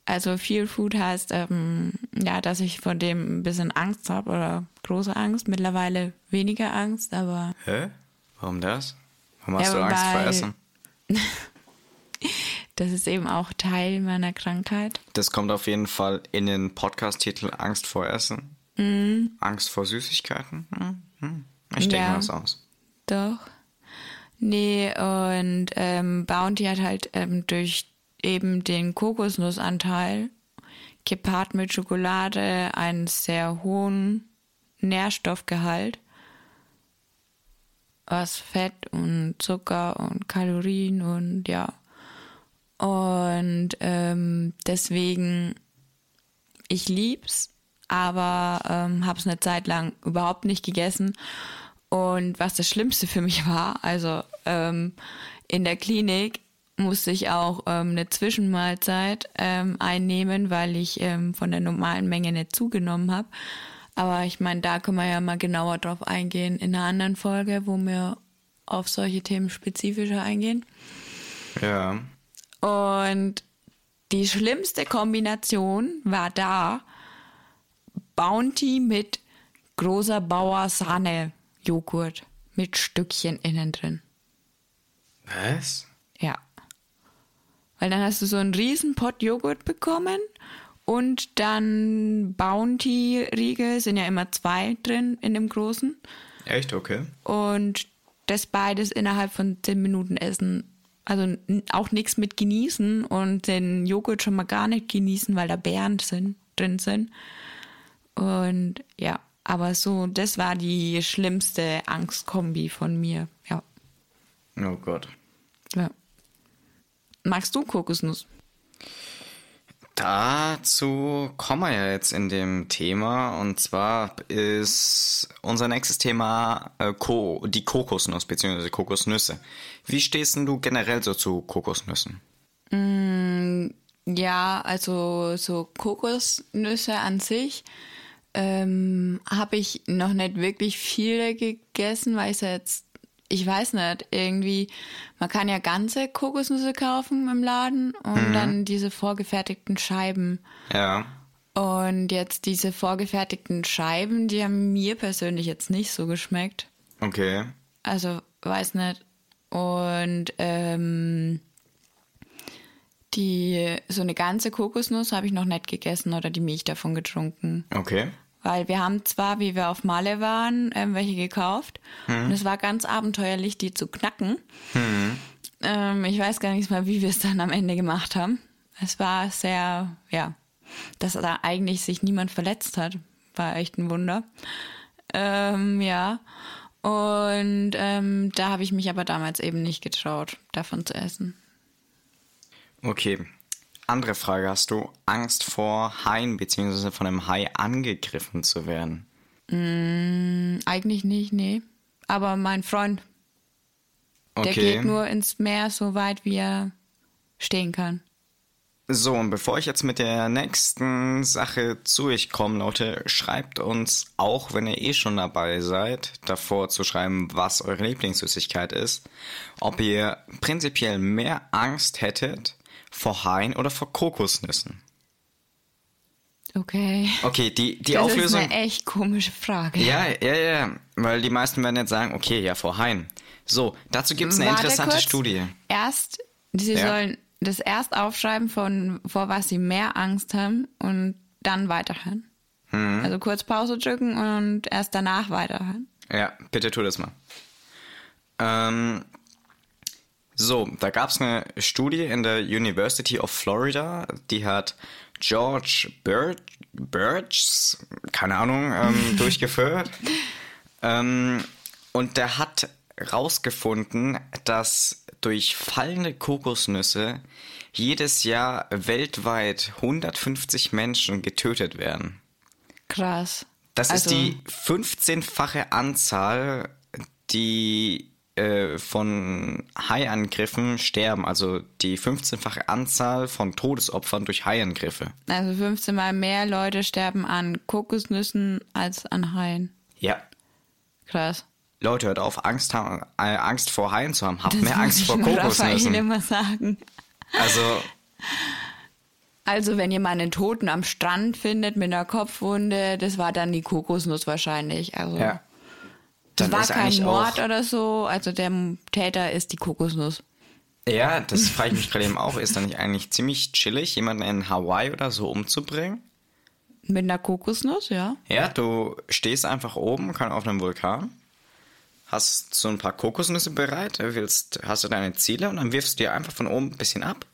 Also Fear Food heißt, ähm, ja, dass ich vor dem ein bisschen Angst habe oder große Angst. Mittlerweile weniger Angst, aber Hä? Warum das? Warum hast Ja, du Angst vor Essen? das ist eben auch Teil meiner Krankheit. Das kommt auf jeden Fall in den Podcast-Titel Angst vor Essen. Mhm. Angst vor Süßigkeiten? Hm, hm. Ich denke Ja. mal was aus. Doch. Nee, und ähm, Bounty hat halt ähm, durch eben den Kokosnussanteil gepaart mit Schokolade einen sehr hohen Nährstoffgehalt, was Fett und Zucker und Kalorien und ja. Und ähm, deswegen, ich lieb's, aber ähm, habe es eine Zeit lang überhaupt nicht gegessen. Und was das Schlimmste für mich war, also ähm, in der Klinik musste ich auch ähm, eine Zwischenmahlzeit ähm, einnehmen, weil ich ähm, von der normalen Menge nicht zugenommen habe. Aber ich meine, da können wir ja mal genauer drauf eingehen in einer anderen Folge, wo wir auf solche Themen spezifischer eingehen. Ja. Und die schlimmste Kombination war da Bounty mit großer Bauer Sahne Joghurt mit Stückchen innen drin. Was? Ja. Weil dann hast du so einen riesen Pott Joghurt bekommen und dann Bounty Riegel sind ja immer zwei drin in dem großen Echt? Okay. und das beides innerhalb von zehn Minuten essen. Also auch nichts mit genießen und den Joghurt schon mal gar nicht genießen, weil da Beeren sind, drin sind. Und ja, aber so, das war die schlimmste Angstkombi von mir. Ja. Oh Gott. ja. Magst du Kokosnuss? Dazu kommen wir ja jetzt in dem Thema und zwar ist unser nächstes Thema äh, Ko die Kokosnuss bzw. Kokosnüsse. Wie stehst denn du generell so zu Kokosnüssen? Ja, also so Kokosnüsse an sich ähm, habe ich noch nicht wirklich viele gegessen, weil ich jetzt, ich weiß nicht, irgendwie, man kann ja ganze Kokosnüsse kaufen im Laden und dann diese vorgefertigten Scheiben. Ja. Und jetzt diese vorgefertigten Scheiben, die haben mir persönlich jetzt nicht so geschmeckt. Okay. Also, weiß nicht. Und ähm, die so eine ganze Kokosnuss habe ich noch nicht gegessen oder die Milch davon getrunken. Okay. Weil wir haben zwar, wie wir auf Malle waren, ähm, welche gekauft. Und es war ganz abenteuerlich, die zu knacken. Ähm, ich weiß gar nicht mal, wie wir es dann am Ende gemacht haben. Es war sehr, ja, dass da eigentlich sich niemand verletzt hat. War echt ein Wunder. Ähm, ja. Und ähm, da habe ich mich aber damals eben nicht getraut, davon zu essen. Okay. Andere Frage. Hast du Angst vor Haien bzw. von einem Hai angegriffen zu werden? Eigentlich nicht, nee. Aber mein Freund, der Okay. geht nur ins Meer so weit, wie er stehen kann. So, und bevor ich jetzt mit der nächsten Sache zu euch komme, Leute, schreibt uns, auch wenn ihr eh schon dabei seid, davor zu schreiben, was eure Lieblingssüßigkeit ist, ob ihr prinzipiell mehr Angst hättet vor Haien oder vor Kokosnüssen. Okay. Okay, die, die das Auflösung. ist eine echt komische Frage. Ja, ja, ja, weil die meisten werden jetzt sagen, okay, ja, vor Haien. So, dazu gibt es eine Warte interessante kurz. Studie. Erst, sie Ja. sollen das erst aufschreiben, von, vor was sie mehr Angst haben und dann weiterhören. Mhm. Also kurz Pause drücken und erst danach weiterhören. Ja, bitte tu das mal. Ähm, so, da gab es eine Studie in der University of Florida, die hat George Bir Birch, keine Ahnung, ähm, durchgeführt. Ähm, und der hat rausgefunden, dass durch fallende Kokosnüsse jedes Jahr weltweit 150 Menschen getötet werden. Krass. Das also, ist die 15-fache Anzahl, die äh, von Haiangriffen sterben. Also die 15-fache Anzahl von Todesopfern durch Haiangriffe. Also 15 Mal mehr Leute sterben an Kokosnüssen als an Haien. Ja. Krass. Leute, hört auf, Angst, haben, äh, Angst vor Haien zu haben. Habt Das mehr Angst ich vor nur Raphael Kokosnüssen. immer sagen. Also, Also, wenn ihr mal einen Toten am Strand findet mit einer Kopfwunde, das war dann die Kokosnuss wahrscheinlich. Also, ja. Das Dann war ist kein eigentlich Mord auch- oder so. Also, der Täter ist die Kokosnuss. Ja, das frage ich mich gerade eben auch. Ist dann nicht eigentlich ziemlich chillig, jemanden in Hawaii oder so umzubringen? Mit einer Kokosnuss, ja. Ja, du stehst einfach oben, kann auf einem Vulkan, hast so ein paar Kokosnüsse bereit, willst, hast du deine Ziele und dann wirfst du dir einfach von oben ein bisschen ab.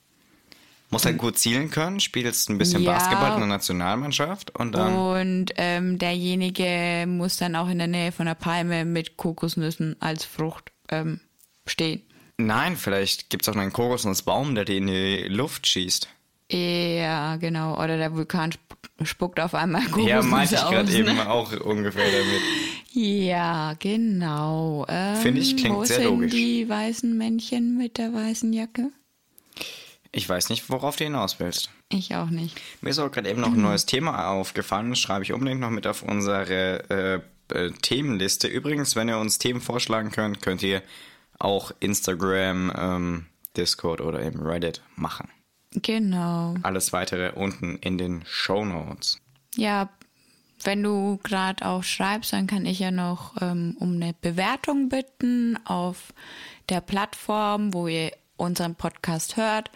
Musst halt gut zielen können, spielst ein bisschen Ja. Basketball in der Nationalmannschaft und dann. Und ähm, derjenige muss dann auch in der Nähe von der Palme mit Kokosnüssen als Frucht ähm, stehen. Nein, vielleicht gibt's auch einen Kokosnussbaum, der dir in die Luft schießt. Ja, genau. Oder der Vulkan sp spuckt auf einmal Kokosnüsse Ja, meinte ich gerade ne? eben auch ungefähr damit. Ja, genau. Ähm, Finde ich, klingt wo sehr sind logisch. die weißen Männchen mit der weißen Jacke? Ich weiß nicht, worauf du hinaus willst. Ich auch nicht. Mir ist auch gerade eben noch ein neues Thema aufgefallen. Das schreibe ich unbedingt noch mit auf unsere äh, äh, Themenliste. Übrigens, wenn ihr uns Themen vorschlagen könnt, könnt ihr auch Instagram, ähm, Discord oder eben Reddit machen. Genau. Alles weitere unten in den Show Notes. Ja, wenn du gerade auch schreibst, dann kann ich ja noch ähm, um eine Bewertung bitten auf der Plattform, wo ihr unseren Podcast hört.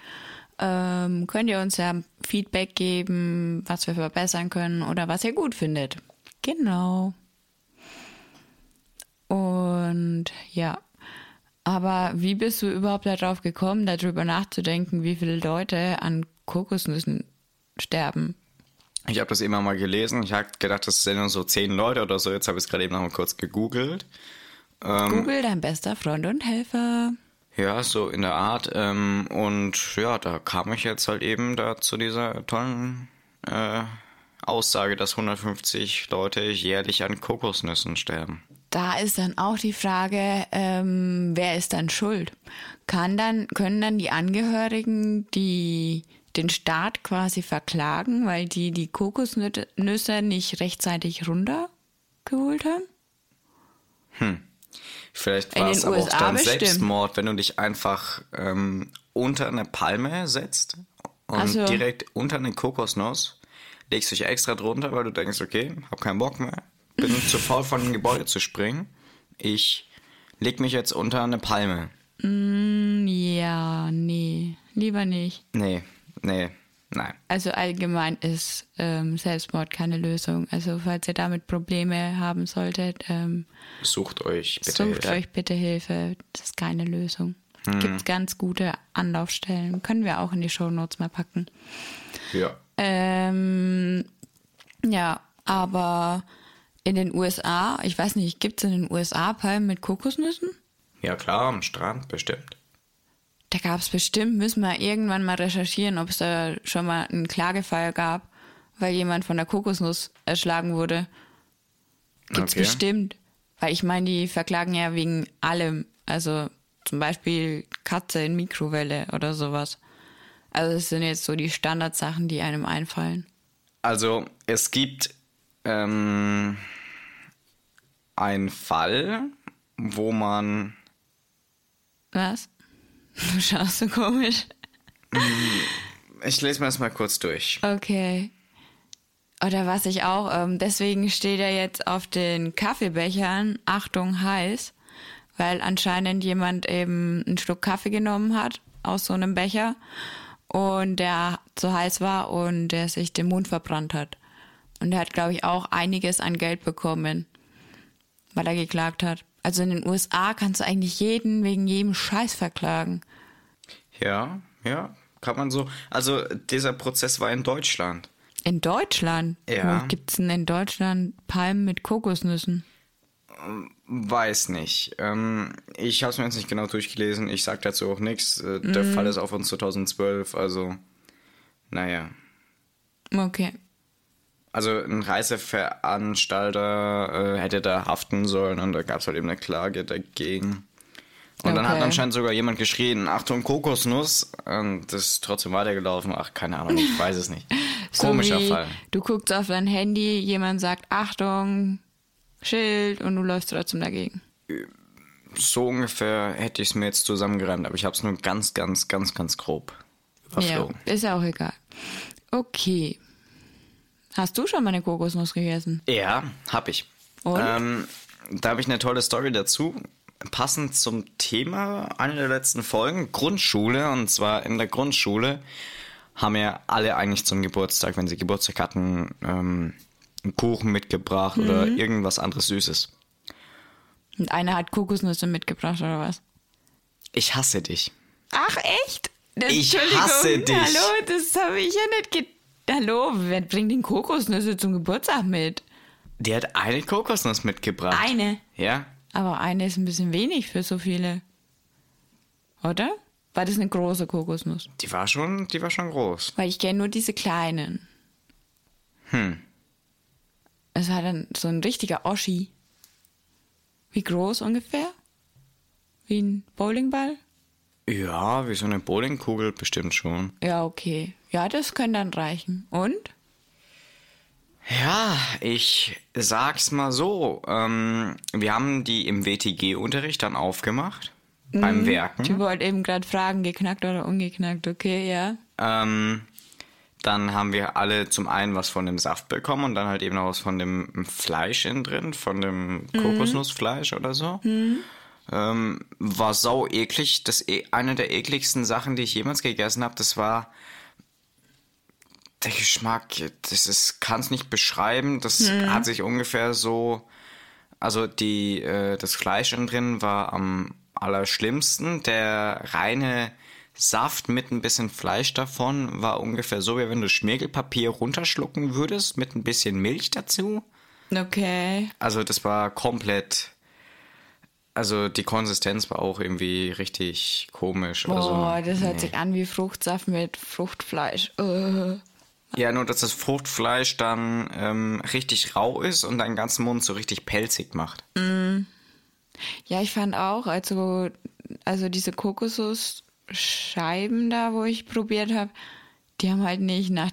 Ähm, könnt ihr uns ja Feedback geben, was wir verbessern können oder was ihr gut findet. Genau. Und ja, aber wie bist du überhaupt darauf gekommen, darüber nachzudenken, wie viele Leute an Kokosnüssen sterben? Ich habe das immer mal gelesen. Ich habe gedacht, das sind nur so zehn Leute oder so. Jetzt habe ich es gerade eben noch mal kurz gegoogelt. Ähm, Google, dein bester Freund und Helfer. Ja, so in der Art. Ähm, und ja, da kam ich jetzt halt eben da zu dieser tollen äh, Aussage, dass 150 Leute jährlich an Kokosnüssen sterben. Da ist dann auch die Frage, ähm, wer ist dann schuld? Kann dann, können dann die Angehörigen die den Staat quasi verklagen, weil die die Kokosnüsse nicht rechtzeitig runtergeholt haben? Vielleicht war es aber auch USA dann bestimmt. Selbstmord, wenn du dich einfach ähm, unter eine Palme setzt und Also- direkt unter eine Kokosnuss legst dich extra drunter, weil du denkst, okay, hab keinen Bock mehr, bin zu faul von dem Gebäude zu springen. Ich leg mich jetzt unter eine Palme. Hm, Ja, nee, lieber nicht. Nee, nee, nein. Also allgemein ist ähm, Selbstmord keine Lösung. Also falls ihr damit Probleme haben solltet, ähm, Sucht euch bitte sucht Hilfe. euch bitte Hilfe. Das ist keine Lösung. Gibt ganz gute Anlaufstellen. Können wir auch in die Shownotes mal packen. Ja. Ähm, ja, aber in den USA, ich weiß nicht, gibt es in den USA Palmen mit Kokosnüssen? Ja klar, am Strand bestimmt. Da gab es bestimmt, müssen wir irgendwann mal recherchieren, ob es da schon mal einen Klagefall gab, weil jemand von der Kokosnuss erschlagen wurde. Gibt's Okay. bestimmt. Weil ich meine, die verklagen ja wegen allem. Also zum Beispiel Katze in Mikrowelle oder sowas. Also das sind jetzt so die Standardsachen, die einem einfallen. Also es gibt ähm, einen Fall, wo man Was? Du schaust so komisch. Ich lese mir das mal kurz durch. Okay. Oder was ich auch, ähm, deswegen steht ja jetzt auf den Kaffeebechern, Achtung, heiß, weil anscheinend jemand eben einen Schluck Kaffee genommen hat aus so einem Becher und der zu heiß war und der sich den Mund verbrannt hat. Und der hat, glaube ich, auch einiges an Geld bekommen, weil er geklagt hat. Also in den USA kannst du eigentlich jeden wegen jedem Scheiß verklagen. Ja, ja, kann man so. Also dieser Prozess war in Deutschland. In Deutschland? Ja. Wo gibt's denn in Deutschland Palmen mit Kokosnüssen? Weiß nicht. Ähm, ich habe es mir jetzt nicht genau durchgelesen. Ich sag dazu auch nichts. Äh, Der Fall ist auch von 2012. Also, naja. Okay. Also ein Reiseveranstalter äh, hätte da haften sollen und da gab es halt eben eine Klage dagegen. Und dann hat Okay. anscheinend sogar jemand geschrien, Achtung, Kokosnuss. Und das ist trotzdem weitergelaufen. Ach, keine Ahnung, ich weiß es nicht. Komischer so wie, Fall. Du guckst auf dein Handy, jemand sagt Achtung, Schild und du läufst trotzdem dagegen. So ungefähr hätte ich es mir jetzt zusammengereimt, aber ich habe es nur ganz, ganz, ganz, ganz grob Ja, überflogen. ist ja auch egal. Okay. Hast du schon mal eine Kokosnuss gegessen? Ja, hab ich. Und? Ähm, da habe ich eine tolle Story dazu. Passend zum Thema einer der letzten Folgen, Grundschule. Und zwar in der Grundschule haben ja alle eigentlich zum Geburtstag, wenn sie Geburtstag hatten, ähm, einen Kuchen mitgebracht oder Mhm. irgendwas anderes Süßes. Und einer hat Kokosnüsse mitgebracht oder was? Ich hasse dich. Ach echt? Ich hasse dich. Hallo, das habe ich ja nicht ge Hallo, wer bringt den Kokosnüsse zum Geburtstag mit? Die hat eine Kokosnuss mitgebracht. Eine. Ja. Aber eine ist ein bisschen wenig für so viele. Oder? War das eine große Kokosnuss? Die war schon, die war schon groß. Weil ich kenne nur diese kleinen. Hm. Es war dann so ein richtiger Oschi. Wie groß ungefähr? Wie ein Bowlingball? Ja, wie so eine Bowlingkugel bestimmt schon. Ja, okay. Ja, das könnte dann reichen. Und? Ja, ich sag's mal so. Ähm, wir haben die im WTG-Unterricht dann aufgemacht. Beim Werken. Ich wollte eben gerade fragen, geknackt oder ungeknackt. Okay, ja. Ähm, dann haben wir alle zum einen was von dem Saft bekommen und dann halt eben auch was von dem Fleisch innen drin, von dem Kokosnussfleisch oder so. Ähm, war sau eklig. Das e eine der ekligsten Sachen, die ich jemals gegessen habe, das war der Geschmack. Das ist, kann's nicht beschreiben. Das hat sich ungefähr so, also die, äh, das Fleisch innen drin war am allerschlimmsten. Der reine Saft mit ein bisschen Fleisch davon war ungefähr so, wie wenn du Schmirgelpapier runterschlucken würdest mit ein bisschen Milch dazu. Okay. Also das war komplett. Also die Konsistenz war auch irgendwie richtig komisch. Boah, also, das hört sich an wie Fruchtsaft mit Fruchtfleisch. Äh. Ja, nur dass das Fruchtfleisch dann ähm, richtig rau ist und deinen ganzen Mund so richtig pelzig macht. Ja, ich fand auch, also, also diese Kokosnussscheiben da, wo ich probiert habe, die haben halt nicht nach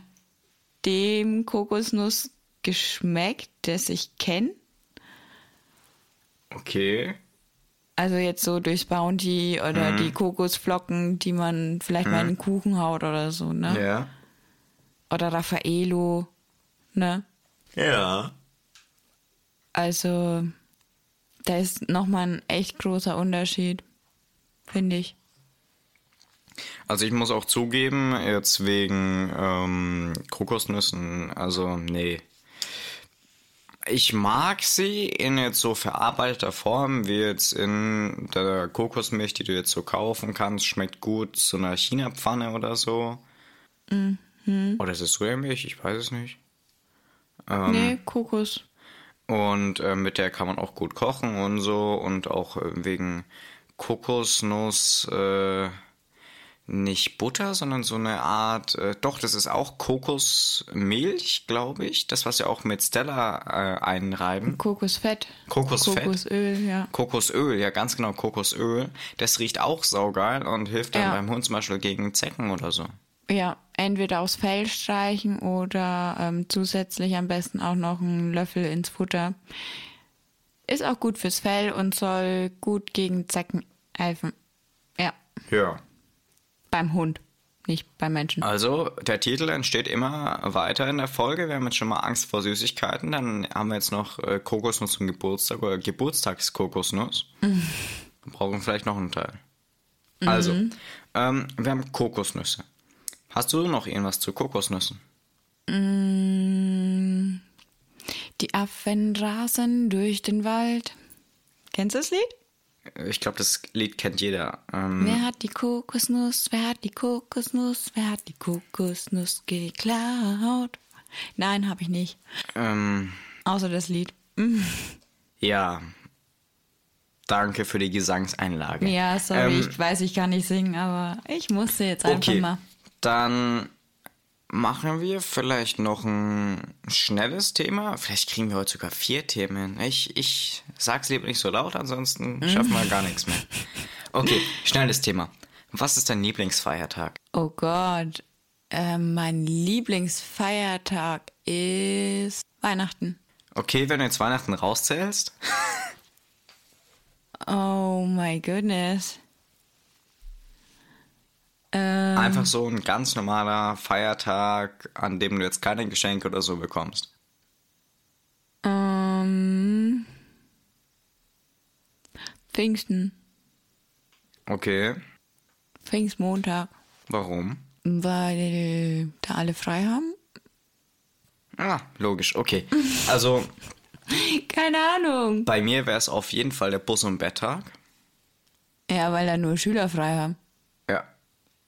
dem Kokosnuss geschmeckt, das ich kenne. Okay. Also jetzt so durchs Bounty oder die Kokosflocken, die man vielleicht mal in den Kuchen haut oder so, ne? Ja. Oder Raffaello, ne? Ja. Also, da ist nochmal ein echt großer Unterschied, finde ich. Also ich muss auch zugeben, jetzt wegen ähm, Kokosnüssen, also nee. Ich mag sie in jetzt so verarbeiteter Form, wie jetzt in der Kokosmilch, die du jetzt so kaufen kannst, schmeckt gut zu einer China-Pfanne oder so. Oder ist es Sojamilch? Ich weiß es nicht. Ähm. nee, Kokos. Und äh, mit der kann man auch gut kochen und so. Und auch äh, wegen Kokosnuss äh, nicht Butter, sondern so eine Art, äh, doch, das ist auch Kokosmilch, glaube ich. Das, was wir auch mit Stella äh, einreiben. Kokosfett. Kokosfett. Kokosöl, ja. Kokosöl, ja, ganz genau, Kokosöl. Das riecht auch saugeil und hilft dann Ja. beim Hund zum Beispiel gegen Zecken oder so. Ja, entweder aufs Fell streichen oder ähm, zusätzlich am besten auch noch einen Löffel ins Futter. Ist auch gut fürs Fell und soll gut gegen Zecken helfen. Ja, Ja. beim Hund, nicht beim Menschen. Also, der Titel entsteht immer weiter in der Folge. Wir haben jetzt schon mal Angst vor Süßigkeiten. Dann haben wir jetzt noch äh, Kokosnuss zum Geburtstag oder Geburtstagskokosnuss. Wir brauchen vielleicht noch einen Teil. Also, ähm, wir haben Kokosnüsse. Hast du noch irgendwas zu Kokosnüssen? Die Affen rasen durch den Wald. Kennst du das Lied? Ich glaube, das Lied kennt jeder. Ähm, Wer hat die Kokosnuss? Wer hat die Kokosnuss? Wer hat die Kokosnuss geklaut? Nein, habe ich nicht. ähm, Außer das Lied. ja. Danke für die Gesangseinlage. Ja, sorry, Ähm, ich weiß, ich kann nicht singen, aber ich musste jetzt einfach Okay, mal. Dann machen wir vielleicht noch ein schnelles Thema. Vielleicht kriegen wir heute sogar vier Themen. Ich, ich sag's lieber nicht so laut, ansonsten schaffen wir gar nichts mehr. Okay, schnelles Thema. Was ist dein Lieblingsfeiertag? Oh Gott, ähm, mein Lieblingsfeiertag ist Weihnachten. Okay, wenn du jetzt Weihnachten rauszählst. Oh my goodness. Ähm, Einfach so ein ganz normaler Feiertag, an dem du jetzt keine Geschenke oder so bekommst. ähm, Pfingsten. Okay, Pfingstmontag. warum? Weil da alle frei haben? Ah, logisch, okay. Also, Keine Ahnung. bei mir wäre es auf jeden Fall der Bus- und Betttag. Ja, weil da nur Schüler frei haben.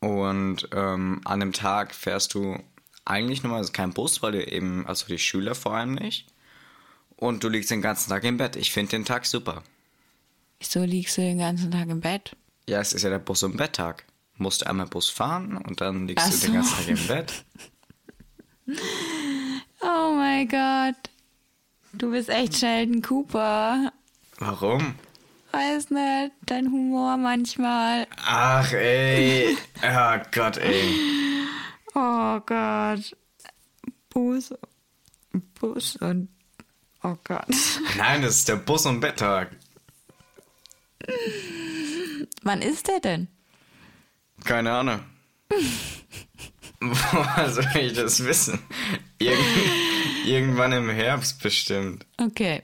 Und ähm, an dem Tag fährst du eigentlich normalerweise kein Bus, weil du eben, also die Schüler vor allem nicht. Und du liegst den ganzen Tag im Bett. Ich finde den Tag super. Wieso liegst du den ganzen Tag im Bett? Ja, es ist ja der Bus- und Betttag. Musst du einmal Bus fahren und dann liegst Ach du so. den ganzen Tag im Bett. Oh mein Gott. Du bist echt Sheldon Cooper. Warum? Weiß nicht, dein Humor manchmal. Ach ey. Oh Gott ey. Oh Gott. Bus. Bus und. Oh Gott. Nein, das ist der Bus- und Betttag. Wann ist der denn? Keine Ahnung. Woher soll ich das wissen? Irgend irgendwann im Herbst bestimmt. Okay.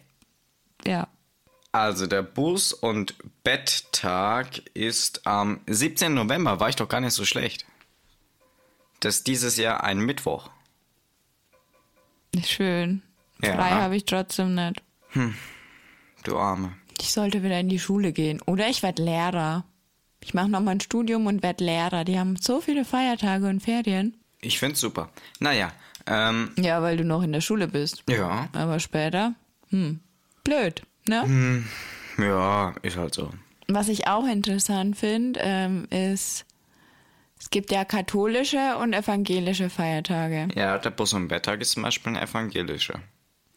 Ja. Also der Bus- und Betttag ist am 17. November. War ich doch gar nicht so schlecht. Das ist dieses Jahr ein Mittwoch. Ist schön. Ja. Frei habe ich trotzdem nicht. Du Arme. Ich sollte wieder in die Schule gehen. Oder ich werde Lehrer. Ich mache nochmal ein Studium und werde Lehrer. Die haben so viele Feiertage und Ferien. Ich find's super. Naja, ähm, Ja, weil du noch in der Schule bist. ja. Aber später, hm, blöd, ne? Ja, ist halt so. Was ich auch interessant finde, ähm, ist, es gibt ja katholische und evangelische Feiertage. Ja, der Betttag ist zum Beispiel ein evangelischer.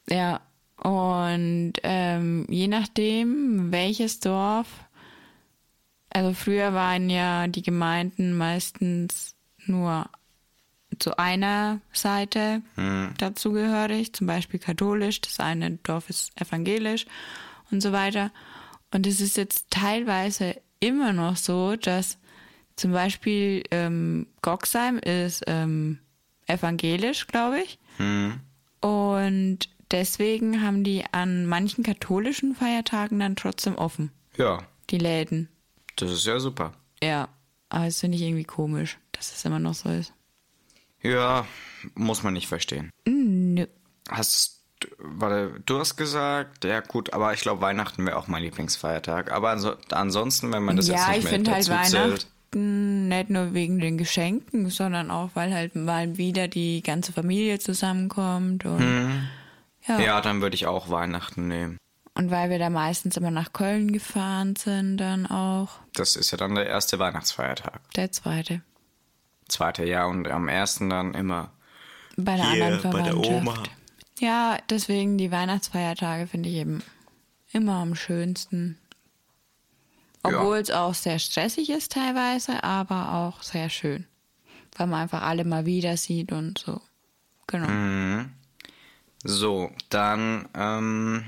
Ja, und ähm, je nachdem, welches Dorf, also früher waren ja die Gemeinden meistens nur zu einer Seite dazugehörig, zum Beispiel katholisch, das eine Dorf ist evangelisch und so weiter. Und es ist jetzt teilweise immer noch so, dass zum Beispiel ähm, Goxheim ist ähm, evangelisch, glaube ich. Und deswegen haben die an manchen katholischen Feiertagen dann trotzdem offen, Ja, die Läden. das ist ja super. Ja, aber das finde ich irgendwie komisch, dass es immer noch so ist. Ja, muss man nicht verstehen. Nö. Hast, warte, du hast gesagt, ja gut, aber ich glaube Weihnachten wäre auch mein Lieblingsfeiertag. Aber anso ansonsten, wenn man das ja, jetzt ich nicht mehr finde halt Weihnachten nicht nur wegen den Geschenken, sondern auch, weil halt mal wieder die ganze Familie zusammenkommt. Und, ja. ja, dann würde ich auch Weihnachten nehmen. Und weil wir da meistens immer nach Köln gefahren sind, dann auch Das ist ja dann der erste Weihnachtsfeiertag. der zweite. Zweite Jahr und am ersten dann immer Bei der Hier, anderen bei der. Oma. Ja, deswegen die Weihnachtsfeiertage finde ich eben immer am schönsten. Obwohl es auch sehr stressig ist teilweise, aber auch sehr schön. Weil man einfach alle mal wieder sieht und so. Genau. Mhm. So, dann ähm,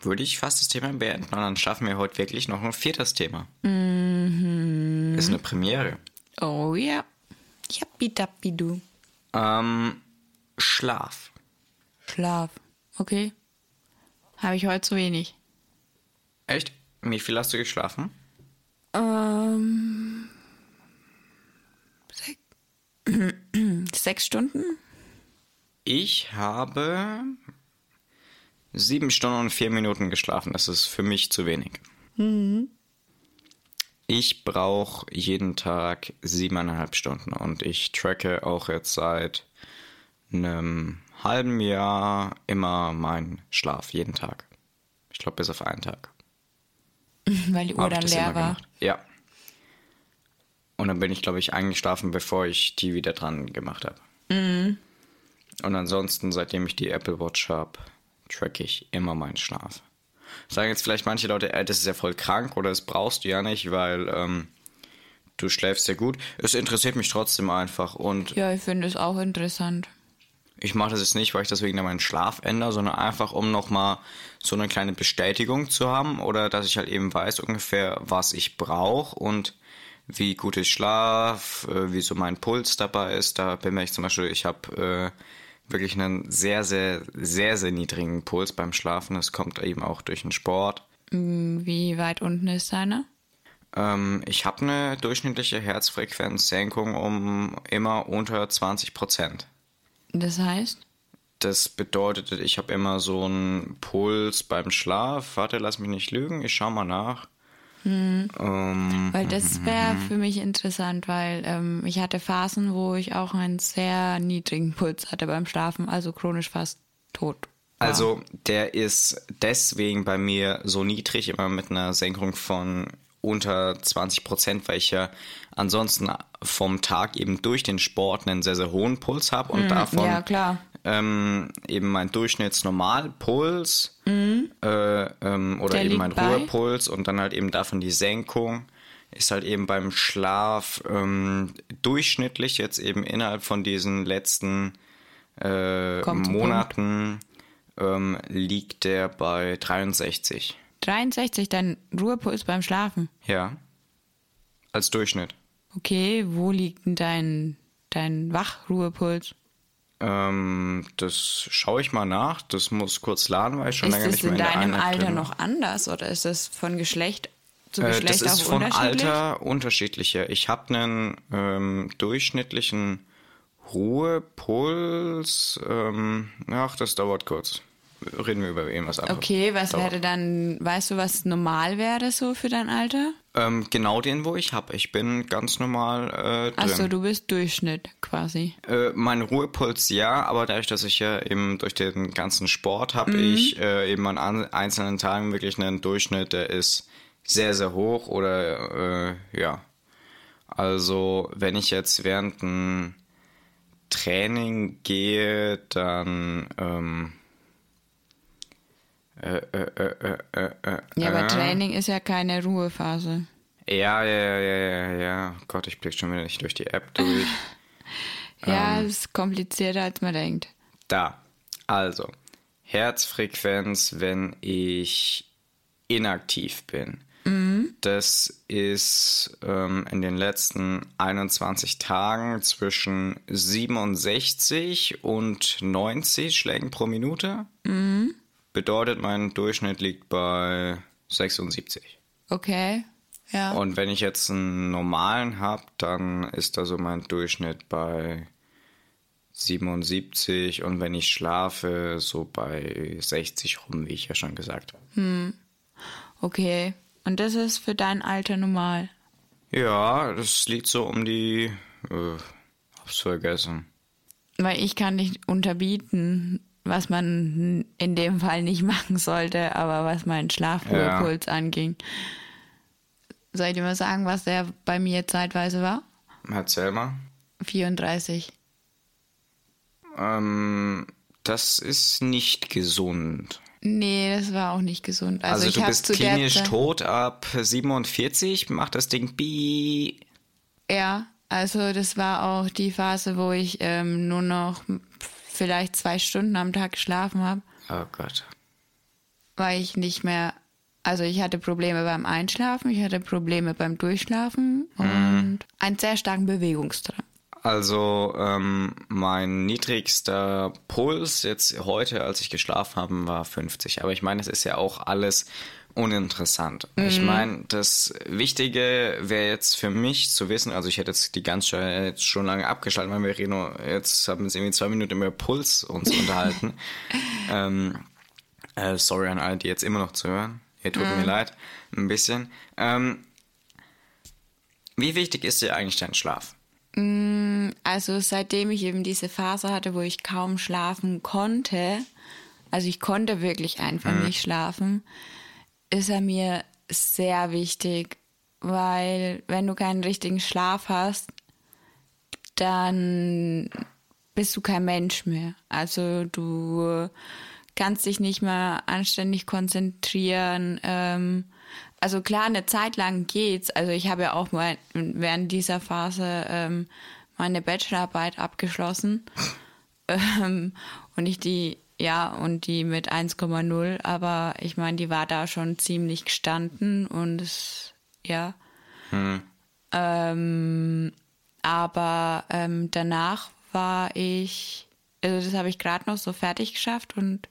würde ich fast das Thema beenden und dann schaffen wir heute wirklich noch ein viertes Thema. Mhm. Ist eine Premiere. Oh ja. Jappi-dappi-du. Ähm, Schlaf. Schlaf. Okay. Habe ich heute zu wenig. Echt? Wie viel hast du geschlafen? Ähm. Sech Sechs Stunden? Ich habe sieben Stunden und vier Minuten geschlafen. Das ist für mich zu wenig. Ich brauche jeden Tag siebeneinhalb Stunden und ich tracke auch jetzt seit einem halben Jahr immer meinen Schlaf, jeden Tag. Ich glaube, bis auf einen Tag. Weil die Uhr dann leer war. gemacht. Ja. Und dann bin ich, glaube ich, eingeschlafen, bevor ich die wieder dran gemacht habe. Mhm. Und ansonsten, seitdem ich die Apple Watch habe, tracke ich immer meinen Schlaf. Sagen jetzt vielleicht manche Leute, ey, das ist ja voll krank oder das brauchst du ja nicht, weil ähm, du schläfst ja gut. Es interessiert mich trotzdem einfach und Ja, ich finde es auch interessant. ich mache das jetzt nicht, weil ich deswegen dann meinen Schlaf ändere, sondern einfach, um nochmal so eine kleine Bestätigung zu haben oder dass ich halt eben weiß ungefähr, was ich brauche und wie gut ich schlaf, äh, wie so mein Puls dabei ist. Da bemerke ich zum Beispiel, ich habe äh, wirklich einen sehr, sehr, sehr, sehr niedrigen Puls beim Schlafen. Das kommt eben auch durch den Sport. Wie weit unten ist deine? Ähm, ich habe eine durchschnittliche Herzfrequenzsenkung um immer unter 20 Prozent. Das heißt? Das bedeutet, ich habe immer so einen Puls beim Schlaf. Warte, lass mich nicht lügen, ich schau mal nach. Ähm, Weil das wäre für mich interessant, weil ähm, ich hatte Phasen, wo ich auch einen sehr niedrigen Puls hatte beim Schlafen, also chronisch fast tot. war. also der ist deswegen bei mir so niedrig, immer mit einer Senkung von unter 20 Prozent, weil ich ja ansonsten vom Tag eben durch den Sport einen sehr, sehr hohen Puls habe und davon Mhm. ja, klar. Ähm, eben mein Durchschnittsnormalpuls äh, ähm, oder Der eben mein bei? Ruhepuls und dann halt eben davon die Senkung ist halt eben beim Schlaf ähm, durchschnittlich jetzt eben innerhalb von diesen letzten äh, Monaten ähm, liegt der bei 63. 63, dein Ruhepuls beim Schlafen. Ja. Als Durchschnitt. Okay, wo liegt denn dein, dein Wachruhepuls? Ähm, das schaue ich mal nach. Das muss kurz laden, weil ich schon Ist länger das nicht mehr in in der deinem Einheit Alter drin noch anders oder ist das von Geschlecht zu Äh, Geschlecht das ist von unterschiedlich? Alter unterschiedlicher. Ich habe einen ähm, durchschnittlichen Ruhepuls. Ähm, ach, das dauert kurz. Reden wir über irgendwas anderes. Okay, was wäre dann, weißt du, was normal wäre so für dein Alter? Ähm, genau den, wo ich habe. Ich bin ganz normal äh. Achso, du bist Durchschnitt quasi. Äh, mein Ruhepuls ja, aber dadurch, dass ich ja eben durch den ganzen Sport habe, Mhm. ich äh, eben an an einzelnen Tagen wirklich einen Durchschnitt, der ist sehr, sehr hoch oder äh, ja. Also wenn ich jetzt während ein Training gehe, dann ähm, äh, äh, äh, äh, äh, Ja, aber äh, Training ist ja keine Ruhephase. Ja, ja, ja, ja, ja. Gott, ich blick schon wieder nicht durch die App durch. Ja, Ähm. es ist komplizierter, als man denkt. Da. Also, Herzfrequenz, wenn ich inaktiv bin. Das ist ähm, in den letzten 21 Tagen zwischen 67 und 90 Schlägen pro Minute. Bedeutet, mein Durchschnitt liegt bei 76. Okay, ja. Und wenn ich jetzt einen normalen habe, dann ist da so mein Durchschnitt bei 77 und wenn ich schlafe, so bei 60 rum, wie ich ja schon gesagt habe. Okay. Und das ist für dein Alter normal. Ja, das liegt so um die. Äh, hab's vergessen. Weil ich kann nicht unterbieten, was man in dem Fall nicht machen sollte, aber was meinen Schlafruhepuls Ja. anging. Soll ich dir mal sagen, was der bei mir zeitweise war? Erzähl mal. 34. Ähm, das ist nicht gesund. Nee, das war auch nicht gesund. Also, Also, ich du bist klinisch tot ab 47, macht das Ding bi. Ja, also das war auch die Phase, wo ich ähm, nur noch vielleicht zwei Stunden am Tag geschlafen habe, Oh Gott. weil ich nicht mehr, also ich hatte Probleme beim Einschlafen, ich hatte Probleme beim Durchschlafen und einen sehr starken Bewegungsdrang. Also ähm, mein niedrigster Puls jetzt heute, als ich geschlafen habe, war 50. Aber ich meine, das ist ja auch alles uninteressant. Ich meine, das Wichtige wäre jetzt für mich zu wissen, also ich hätte jetzt die ganze Zeit jetzt schon lange abgeschaltet, weil wir reden, jetzt haben wir uns irgendwie zwei Minuten über Puls uns unterhalten. ähm, äh, sorry an alle, die jetzt immer noch zuhören. Ihr tut mir leid, ein bisschen. Ähm, wie wichtig ist dir eigentlich dein Schlaf? Also seitdem ich eben diese Phase hatte, wo ich kaum schlafen konnte, also ich konnte wirklich einfach nicht schlafen, ist er mir sehr wichtig, weil wenn du keinen richtigen Schlaf hast, dann bist du kein Mensch mehr. Also du kannst dich nicht mehr anständig konzentrieren. Ähm, also klar, eine Zeit lang geht's. Also ich habe ja auch mal während dieser Phase ähm, meine Bachelorarbeit abgeschlossen. ähm, und ich die, ja, und die mit 1,0, aber ich meine, die war da schon ziemlich gestanden und es, ja. Ähm, aber ähm, danach war ich, also das habe ich gerade noch so fertig geschafft und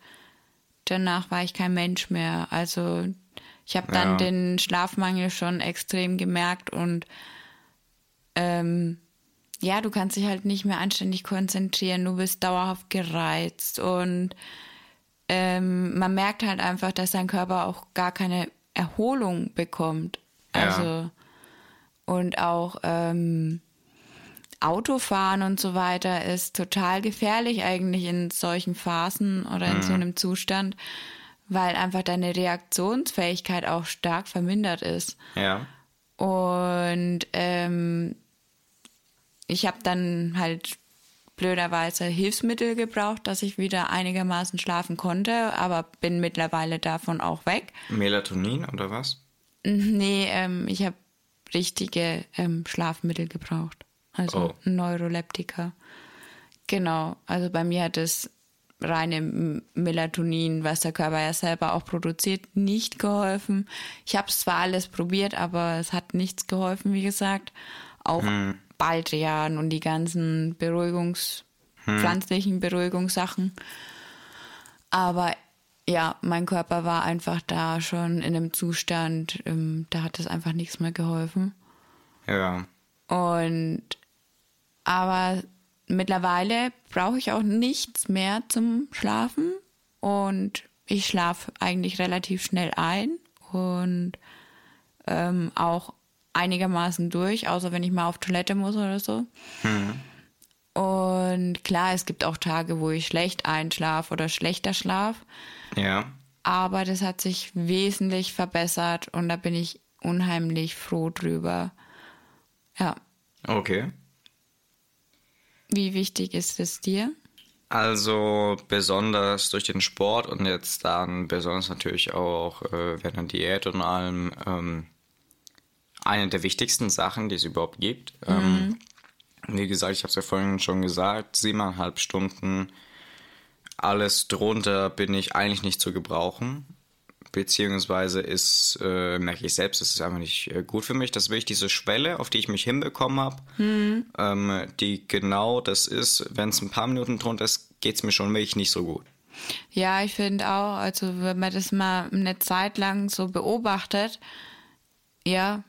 danach war ich kein Mensch mehr. Also ich habe dann Ja. den Schlafmangel schon extrem gemerkt und ähm, ja, du kannst dich halt nicht mehr anständig konzentrieren, du bist dauerhaft gereizt und ähm, man merkt halt einfach, dass dein Körper auch gar keine Erholung bekommt. Ja. Also und auch ähm, Autofahren und so weiter ist total gefährlich eigentlich in solchen Phasen oder in so einem Zustand, weil einfach deine Reaktionsfähigkeit auch stark vermindert ist. Ja. Und ähm, ich habe dann halt blöderweise Hilfsmittel gebraucht, dass ich wieder einigermaßen schlafen konnte, aber bin mittlerweile davon auch weg. Melatonin oder was? Nee, ähm, ich habe richtige ähm, Schlafmittel gebraucht. Also Oh. Neuroleptika. Genau. Also bei mir hat das reine Melatonin, was der Körper ja selber auch produziert, nicht geholfen. Ich habe zwar alles probiert, aber es hat nichts geholfen, wie gesagt. Auch Baldrian und die ganzen Beruhigungs, pflanzlichen Beruhigungssachen. Aber ja, mein Körper war einfach da schon in einem Zustand, ähm, da hat es einfach nichts mehr geholfen. Ja. Und aber mittlerweile brauche ich auch nichts mehr zum Schlafen und ich schlafe eigentlich relativ schnell ein und ähm, auch einigermaßen durch, außer wenn ich mal auf Toilette muss oder so. Und klar, es gibt auch Tage, wo ich schlecht einschlafe oder schlechter schlaf, Ja. aber das hat sich wesentlich verbessert und da bin ich unheimlich froh drüber. Ja, Okay. wie wichtig ist es dir? Also besonders durch den Sport und jetzt dann besonders natürlich auch äh, während der Diät und allem ähm, eine der wichtigsten Sachen, die es überhaupt gibt. Ähm, wie gesagt, ich habe es ja vorhin schon gesagt, siebeneinhalb Stunden, alles drunter bin ich eigentlich nicht zu gebrauchen. Beziehungsweise ist, äh, merke ich selbst, es ist einfach nicht äh, gut für mich. Das ist wirklich diese Schwelle, auf die ich mich hinbekommen habe, ähm, die genau das ist. Wenn es ein paar Minuten drunter ist, geht es mir schon wirklich nicht so gut. Ja, ich finde auch, also wenn man das mal eine Zeit lang so beobachtet, ja,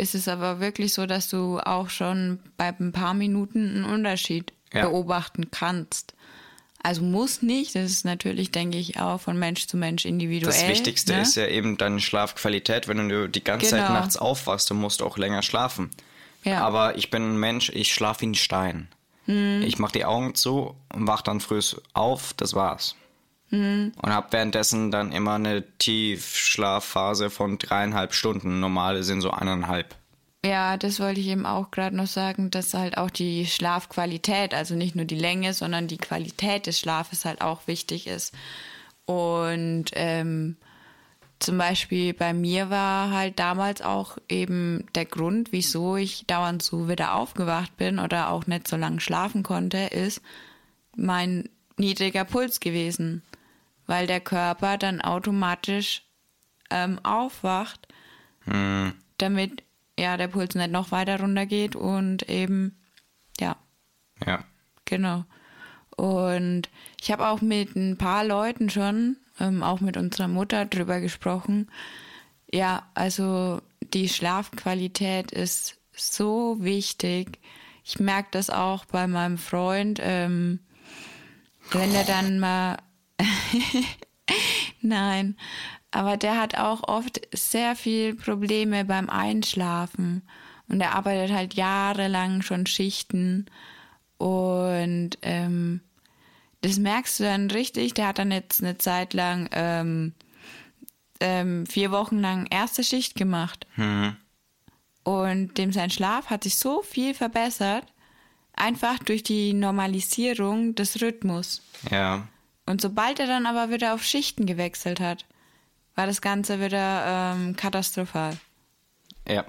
ist es aber wirklich so, dass du auch schon bei ein paar Minuten einen Unterschied Ja. beobachten kannst. Also muss nicht, das ist natürlich, denke ich, auch von Mensch zu Mensch individuell. Das Wichtigste ne? ist ja eben deine Schlafqualität. Wenn du die ganze Zeit Genau. nachts aufwachst, dann musst du auch länger schlafen. Ja. Aber ich bin ein Mensch, ich schlafe wie ein Stein. Ich mache die Augen zu und wach dann früh auf, das war's. Und habe währenddessen dann immer eine Tiefschlafphase von dreieinhalb Stunden. Normale sind so eineinhalb. Ja, das wollte ich eben auch gerade noch sagen, dass halt auch die Schlafqualität, also nicht nur die Länge, sondern die Qualität des Schlafes halt auch wichtig ist. Und ähm, zum Beispiel bei mir war halt damals auch eben der Grund, wieso ich dauernd so wieder aufgewacht bin oder auch nicht so lange schlafen konnte, ist mein niedriger Puls gewesen, weil der Körper dann automatisch ähm, aufwacht, damit ja der Puls nicht noch weiter runtergeht und eben ja Ja. Genau. Und ich habe auch mit ein paar Leuten schon, ähm, auch mit unserer Mutter drüber gesprochen. Ja, also die Schlafqualität ist so wichtig. Ich merke das auch bei meinem Freund, ähm, wenn er dann mal. Nein, aber der hat auch oft sehr viel Probleme beim Einschlafen. Und er arbeitet halt jahrelang schon Schichten. Und ähm, das merkst du dann richtig. Der hat dann jetzt eine Zeit lang ähm, ähm, vier Wochen lang erste Schicht gemacht. Und dem sein Schlaf hat sich so viel verbessert, einfach durch die Normalisierung des Rhythmus. Ja. Und sobald er dann aber wieder auf Schichten gewechselt hat, war das Ganze wieder ähm, katastrophal. Ja.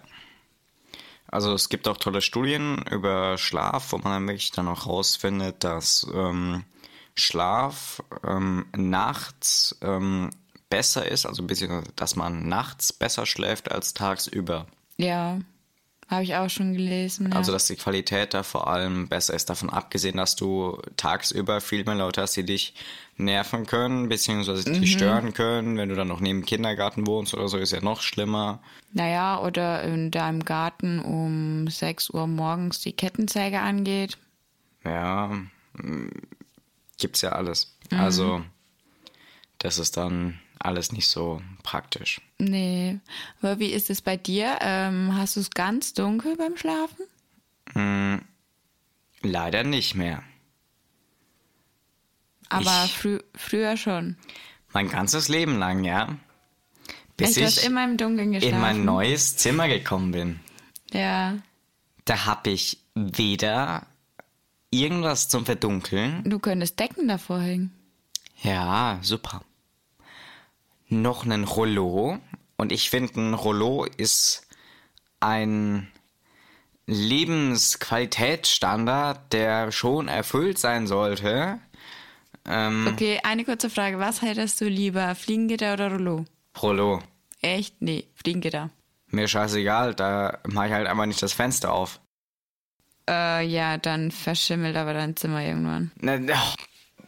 Also es gibt auch tolle Studien über Schlaf, wo man dann wirklich dann auch rausfindet, dass ähm, Schlaf ähm, nachts ähm, besser ist, also ein bisschen, dass man nachts besser schläft als tagsüber. Ja, habe ich auch schon gelesen. Ja. Also dass die Qualität da vor allem besser ist. Davon abgesehen, dass du tagsüber viel mehr Leute hast, die dich nerven können, beziehungsweise Mhm. dich stören können. Wenn du dann noch neben dem Kindergarten wohnst oder so, ist ja noch schlimmer. naja, oder in deinem Garten um 6 Uhr morgens die Kettensäge angeht. Ja, mm, gibt's ja alles. Mhm. Also, das ist dann alles nicht so praktisch. Nee. Aber wie ist es bei dir? Ähm, hast du es ganz dunkel beim Schlafen? Leider nicht mehr. Aber Ich- frü früher schon. Mein ganzes Leben lang, ja. Bis hast ich immer im Dunkeln geschlafen. in mein neues Zimmer gekommen bin. Ja. Da hab ich weder irgendwas zum Verdunkeln. Du könntest Decken davor hängen. Ja, super. Noch einen Rollo. Und ich finde, ein Rollo ist ein Lebensqualitätsstandard, der schon erfüllt sein sollte. Ähm, Okay, eine kurze Frage. Was hättest du lieber? Fliegengitter oder Rollo? Rollo. Echt? Nee, Fliegengitter. Mir scheißegal, da mache ich halt einfach nicht das Fenster auf. Äh, ja, dann verschimmelt aber dein Zimmer irgendwann. Ne, oh,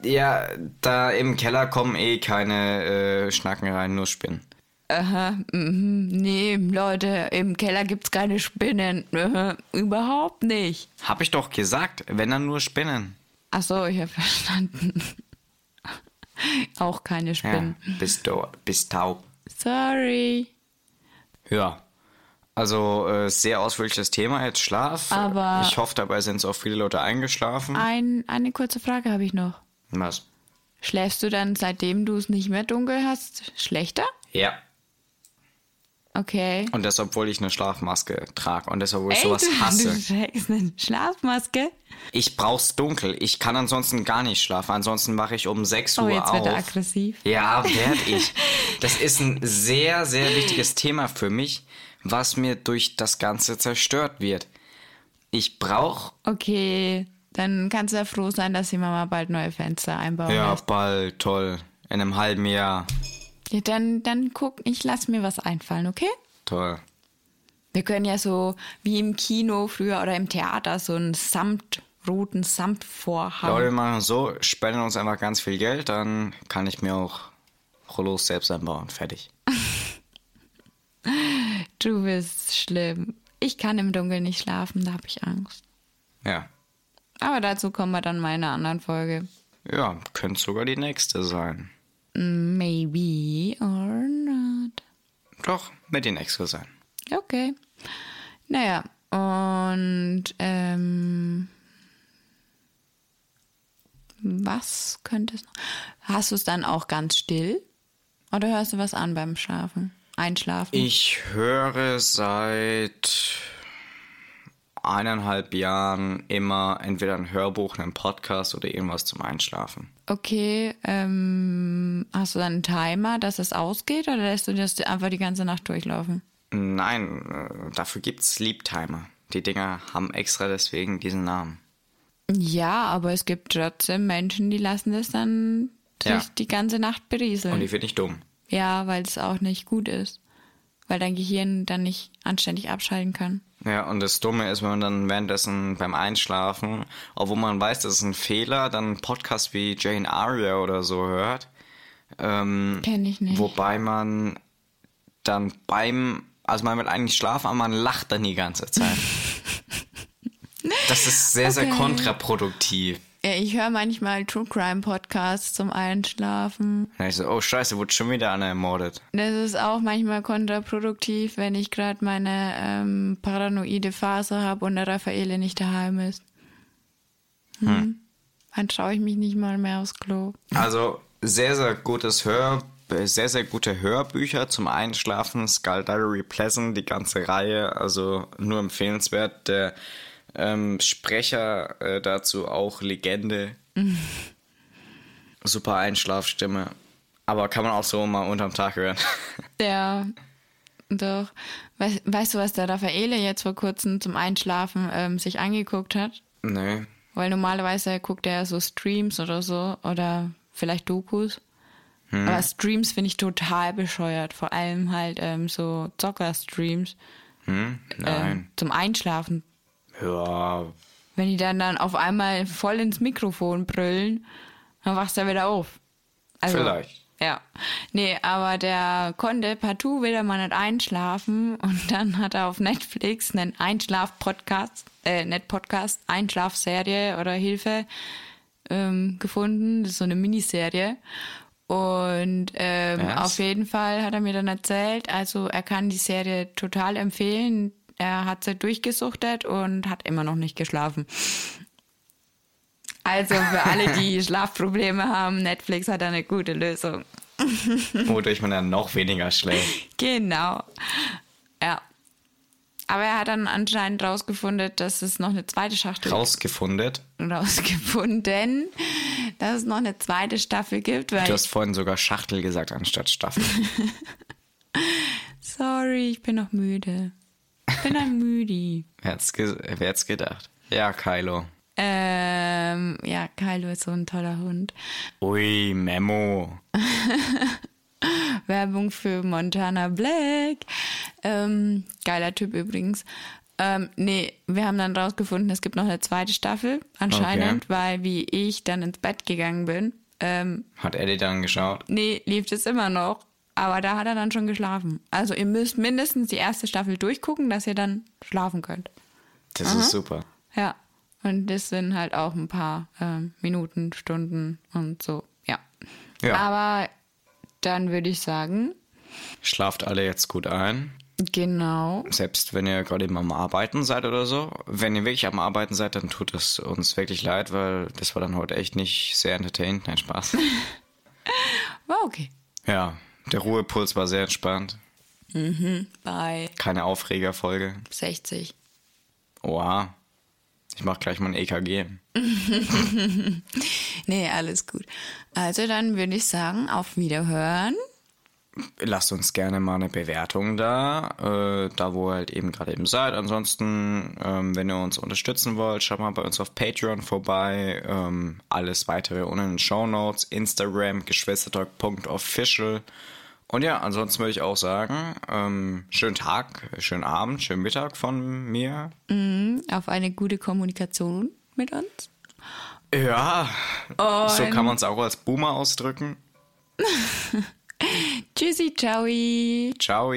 Ja, da im Keller kommen eh keine äh, Schnacken rein, nur Spinnen. Aha, mhm. nee, Leute, im Keller gibt's keine Spinnen. Aha, überhaupt nicht. Hab ich doch gesagt, wenn dann nur Spinnen. Ach so, ich habe verstanden. Auch keine Ja, Spinnen. bist du, bist taub. Sorry. Ja. Also äh, sehr ausführliches Thema jetzt Schlaf. Aber- ich hoffe, dabei sind auch viele Leute eingeschlafen. Ein, eine kurze Frage habe ich noch. Was? Schläfst du dann, seitdem du es nicht mehr dunkel hast, schlechter? Ja. Okay. Und das, obwohl ich eine Schlafmaske trage und das, obwohl ich Echt? sowas Du hasse. trägst eine Schlafmaske? Ich brauch's dunkel. Ich kann ansonsten gar nicht schlafen. Ansonsten wache ich um 6 Oh, Uhr jetzt auf. wird er aggressiv. Ja, werd ich. Das ist ein sehr, sehr wichtiges Thema für mich, was mir durch das Ganze zerstört wird. Ich brauch Okay, dann kannst du ja froh sein, dass die Mama bald neue Fenster einbauen ja lässt. bald toll in einem halben Jahr Ja, dann, dann guck, ich lass mir was einfallen, okay? toll. Wir können ja so wie im Kino früher oder im Theater so einen Samt, roten Samtvorhang. Leute, wir machen so, spenden uns einfach ganz viel Geld, dann kann ich mir auch Rollos selbst einbauen. Fertig. Du bist schlimm. Ich kann im Dunkeln nicht schlafen, da habe ich Angst. Ja. Aber dazu kommen wir dann mal in einer anderen Folge. Ja, könnte sogar die nächste sein. Maybe or not. Doch, wird die nächste sein. Okay. Naja, und ähm, was könnte es noch? Hast du es dann auch ganz still? Oder hörst du was an beim Schlafen? Einschlafen? Ich höre seit eineinhalb Jahren immer entweder ein Hörbuch, einen Podcast oder irgendwas zum Einschlafen. Okay, ähm, hast du dann einen Timer, dass es ausgeht oder lässt du das einfach die ganze Nacht durchlaufen? Nein, äh, dafür gibt's Sleep Timer. Die Dinger haben extra deswegen diesen Namen. Ja, aber es gibt trotzdem Menschen, die lassen das dann Ja. die ganze Nacht berieseln. Und die finde ich dumm. Ja, weil es auch nicht gut ist. Weil dein Gehirn dann nicht anständig abschalten kann. Ja, und das Dumme ist, wenn man dann währenddessen beim Einschlafen, obwohl man weiß, das ist ein Fehler, dann einen Podcast wie Jane Aria oder so hört. Ähm, Kenn ich nicht. Wobei man dann beim, also man will eigentlich schlafen, aber man lacht dann die ganze Zeit. Das ist sehr, sehr Okay. kontraproduktiv. Ja, ich höre manchmal True Crime Podcasts zum Einschlafen. Dann ich so, oh scheiße, wurde schon wieder einer ermordet. Das ist auch manchmal kontraproduktiv, wenn ich gerade meine ähm, paranoide Phase habe und der Raffaele nicht daheim ist. Hm. Dann traue ich mich nicht mal mehr aufs Klo. Also sehr, sehr gutes Hör, sehr, sehr gute Hörbücher zum Einschlafen. Skull Diary Pleasant, die ganze Reihe, also nur empfehlenswert. Der ähm, Sprecher äh, dazu auch Legende. Super Einschlafstimme. Aber kann man auch so mal unterm Tag hören. Ja, doch. Weißt, weißt du, was der Raffaele jetzt vor kurzem zum Einschlafen ähm, sich angeguckt hat? nee. Weil normalerweise guckt er so Streams oder so oder vielleicht Dokus. Aber Streams finde ich total bescheuert. Vor allem halt ähm, so Zocker-Streams Hm? Nein. ähm, zum Einschlafen. Ja, Wenn die dann, dann auf einmal voll ins Mikrofon brüllen, dann wachst du wieder auf. Also, Vielleicht. Ja. Nee, aber der konnte partout wieder mal nicht einschlafen und dann hat er auf Netflix einen Einschlaf-Podcast, äh, nicht Podcast, Einschlafserie oder Hilfe ähm, gefunden. Das ist so eine Miniserie. Und ähm, auf jeden Fall hat er mir dann erzählt, also er kann die Serie total empfehlen. Er hat sie durchgesuchtet und hat immer noch nicht geschlafen. Also für alle, die Schlafprobleme haben, Netflix hat eine gute Lösung. wodurch man dann noch weniger schläft. Genau. Ja. Aber er hat dann anscheinend rausgefunden, dass es noch eine zweite Schachtel Rausgefunden. rausgefunden, dass es noch eine zweite Staffel gibt, Du hast vorhin sogar Schachtel gesagt anstatt Staffel. sorry, ich bin noch müde. Ich bin ein Müdi. Wer ge wer hätt's gedacht? Ja, Kylo. Ähm, ja, Kylo ist so ein toller Hund. Ui, Memo. Werbung für Montana Black. Ähm, geiler Typ übrigens. Ähm, nee, wir haben dann rausgefunden, es gibt noch eine zweite Staffel, anscheinend, weil wie ich dann ins Bett gegangen bin, ähm, Hat Eddie dann geschaut? nee, lief es immer noch. Aber da hat er dann schon geschlafen. Also ihr müsst mindestens die erste Staffel durchgucken, dass ihr dann schlafen könnt. Das ist super. Ja. Und das sind halt auch ein paar ähm, Minuten, Stunden und so. Ja. Ja. Aber dann würde ich sagen, Schlaft alle jetzt gut ein. genau. Selbst wenn ihr gerade eben am Arbeiten seid oder so. Wenn ihr wirklich am Arbeiten seid, dann tut es uns wirklich leid, weil das war dann heute echt nicht sehr entertained. Nein, Spaß. War okay. ja, der Ruhepuls war sehr entspannt. Bei Keine Aufregerfolge. 60. Oha. Ich mach gleich mal ein EKG. Nee, alles gut. Also dann würde ich sagen, auf Wiederhören. Lasst uns gerne mal eine Bewertung da, äh, da wo ihr halt eben gerade eben seid. Ansonsten, ähm, wenn ihr uns unterstützen wollt, schaut mal bei uns auf Patreon vorbei. Ähm, alles weitere unten in den Show Notes, Instagram, geschwistertalk.official. Und ja, ansonsten würde ich auch sagen, ähm, schönen Tag, schönen Abend, schönen Mittag von mir. Auf eine gute Kommunikation mit uns. Ja, so kann man es auch als Boomer ausdrücken. Tschüssi, ciao. Ciao.